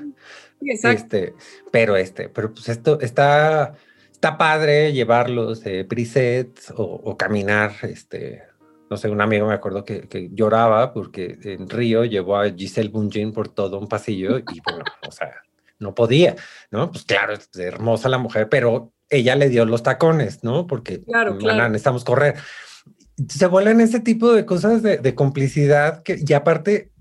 Exacto. Este, pero este, pero pues esto está, está padre llevarlos de presets o, o, caminar, este, no sé, un amigo me acuerdo que, que, lloraba porque en Río llevó a Giselle Bungin por todo un pasillo y bueno, [LAUGHS] o sea, no podía, ¿no? Pues claro, es hermosa la mujer, pero ella le dio los tacones, ¿no? Porque claro, necesitamos correr. Se vuelven ese tipo de cosas de, complicidad que, y aparte,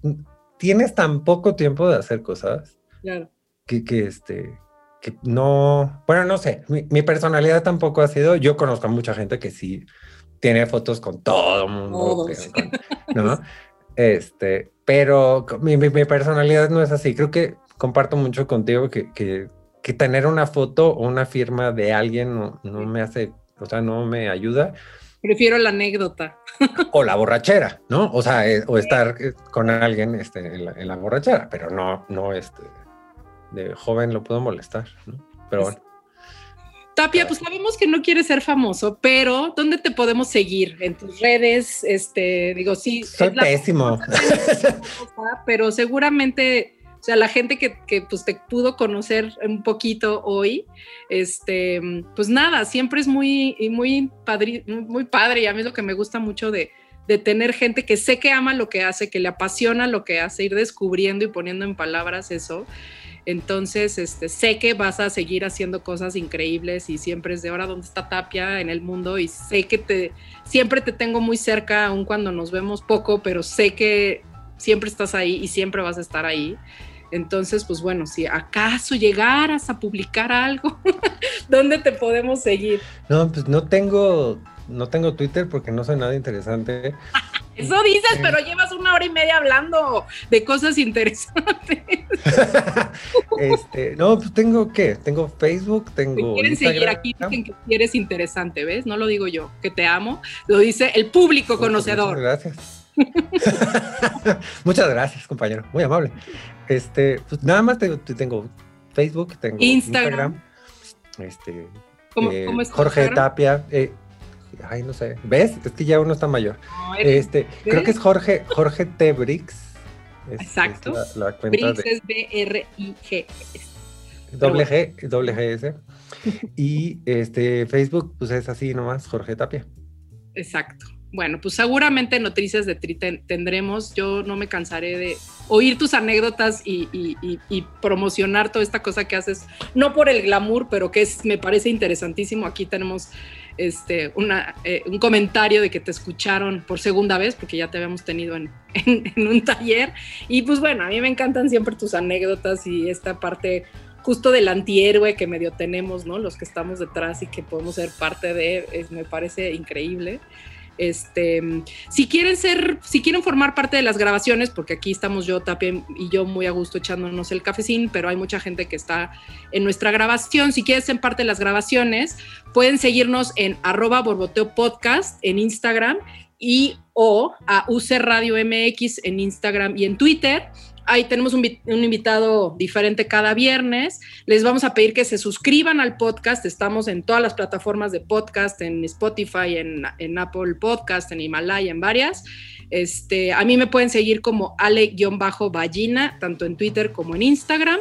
tienes tan poco tiempo de hacer cosas. Claro. Que, que este, que no, bueno, no sé, mi, personalidad tampoco ha sido, yo conozco a mucha gente que sí tiene fotos con todo el mundo, ¿no? Este, pero mi, mi, personalidad no es así, creo que comparto mucho contigo que, que que tener una foto o una firma de alguien no, no me hace, o sea, no me ayuda. Prefiero la anécdota. [LAUGHS] O la borrachera, ¿no? O sea, eh, o estar eh, con alguien este, en, la, borrachera, pero no, no, este, de joven lo puedo molestar, ¿no? Pero bueno. Tapia, pues sabemos que no quieres ser famoso, pero ¿dónde te podemos seguir? En tus redes, este, digo, sí. Soy pésimo. [LAUGHS] [LAUGHS] pero seguramente sea, la gente que, que, pues te pudo conocer un poquito hoy, este, pues nada, siempre es muy, muy, padre, muy padre y a mí es lo que me gusta mucho de, tener gente que sé que ama lo que hace, que le apasiona lo que hace, ir descubriendo y poniendo en palabras eso. Entonces, este, sé que vas a seguir haciendo cosas increíbles y siempre es de ahora dónde está Tapia en el mundo y sé que te, siempre te tengo muy cerca, aun cuando nos vemos poco, pero sé que siempre estás ahí y siempre vas a estar ahí. Entonces, pues bueno, si acaso llegaras a publicar algo, [LAUGHS] ¿dónde te podemos seguir? No, pues no tengo, no tengo Twitter porque no soy nada interesante. [LAUGHS] Eso dices, pero llevas una hora y media hablando de cosas interesantes. [LAUGHS] este, no, pues tengo qué, tengo Facebook, tengo. quieren seguir aquí, dicen que eres interesante, ¿ves? No lo digo yo, que te amo, lo dice el público conocedor. Muchas gracias. Muchas gracias, compañero, muy amable. Este, pues nada más tengo, tengo Facebook, tengo Instagram. este, ¿Cómo, eh, es Jorge Tapia. Eh, ay, no sé. ¿Ves? Es que ya uno está mayor. este, creo que es Jorge, Jorge T. Brix. Exacto. la, Brix es B-R-I-G. Doble G, doble G S. y este Facebook, pues es así nomás, Jorge Tapia. Exacto. Bueno, pues seguramente noticias de Tri tendremos. Yo no me cansaré de oír tus anécdotas y, promocionar toda esta cosa que haces, no por el glamour, pero que es, me parece interesantísimo. Aquí tenemos este, eh, un comentario de que te escucharon por segunda vez, porque ya te habíamos tenido [LAUGHS] en, en, un taller. Y pues bueno, a mí me encantan siempre tus anécdotas y esta parte justo del antihéroe que medio tenemos, ¿no? Los que estamos detrás y que podemos ser parte de, me parece increíble. Este, si quieren ser, si quieren formar parte de las grabaciones, porque aquí estamos yo, Tapia y yo muy a gusto echándonos el cafecín, pero hay mucha gente que está en nuestra grabación. Si quieren ser parte de las grabaciones, pueden seguirnos en arroba borboteo podcast en Instagram y o a UC Radio MX en Instagram y en Twitter ahí tenemos un, invitado diferente cada viernes. Les vamos a pedir que se suscriban al podcast. Estamos en todas las plataformas de podcast, en Spotify, en, Apple Podcast, en Himalaya, en varias. Este, a mí me pueden seguir como ale-ballina, tanto en Twitter como en Instagram.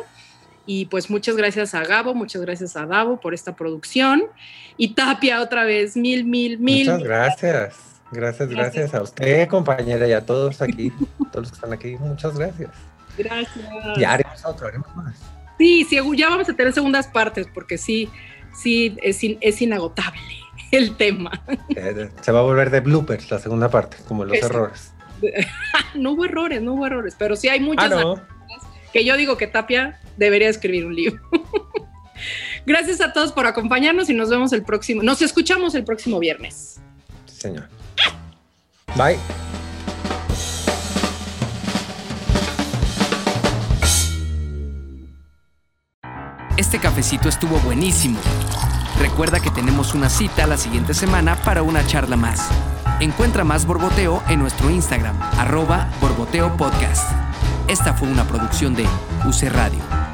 Y pues muchas gracias a Gabo, muchas gracias a Davo por esta producción. Y Tapia otra vez, mil, mil, mil. Muchas gracias. Gracias, gracias, a usted, compañera, y a todos aquí, [LAUGHS] todos los que están aquí. Muchas gracias. Gracias. Ya haremos otro, haremos más. Sí, sí, ya vamos a tener segundas partes porque sí, sí, es, es inagotable [LAUGHS] el tema. Eh, se va a volver de bloopers la segunda parte, como los errores. [LAUGHS] no hubo errores, no hubo errores, pero sí hay muchas ah, que yo digo que Tapia debería escribir un libro. [LAUGHS] Gracias a todos por acompañarnos y nos vemos el próximo, nos escuchamos el próximo viernes. Sí, señor. Bye. Este cafecito estuvo buenísimo. Recuerda que tenemos una cita la siguiente semana para una charla más. Encuentra más Borboteo en nuestro Instagram, arroba Borboteo Podcast. Esta fue una producción de UC Radio.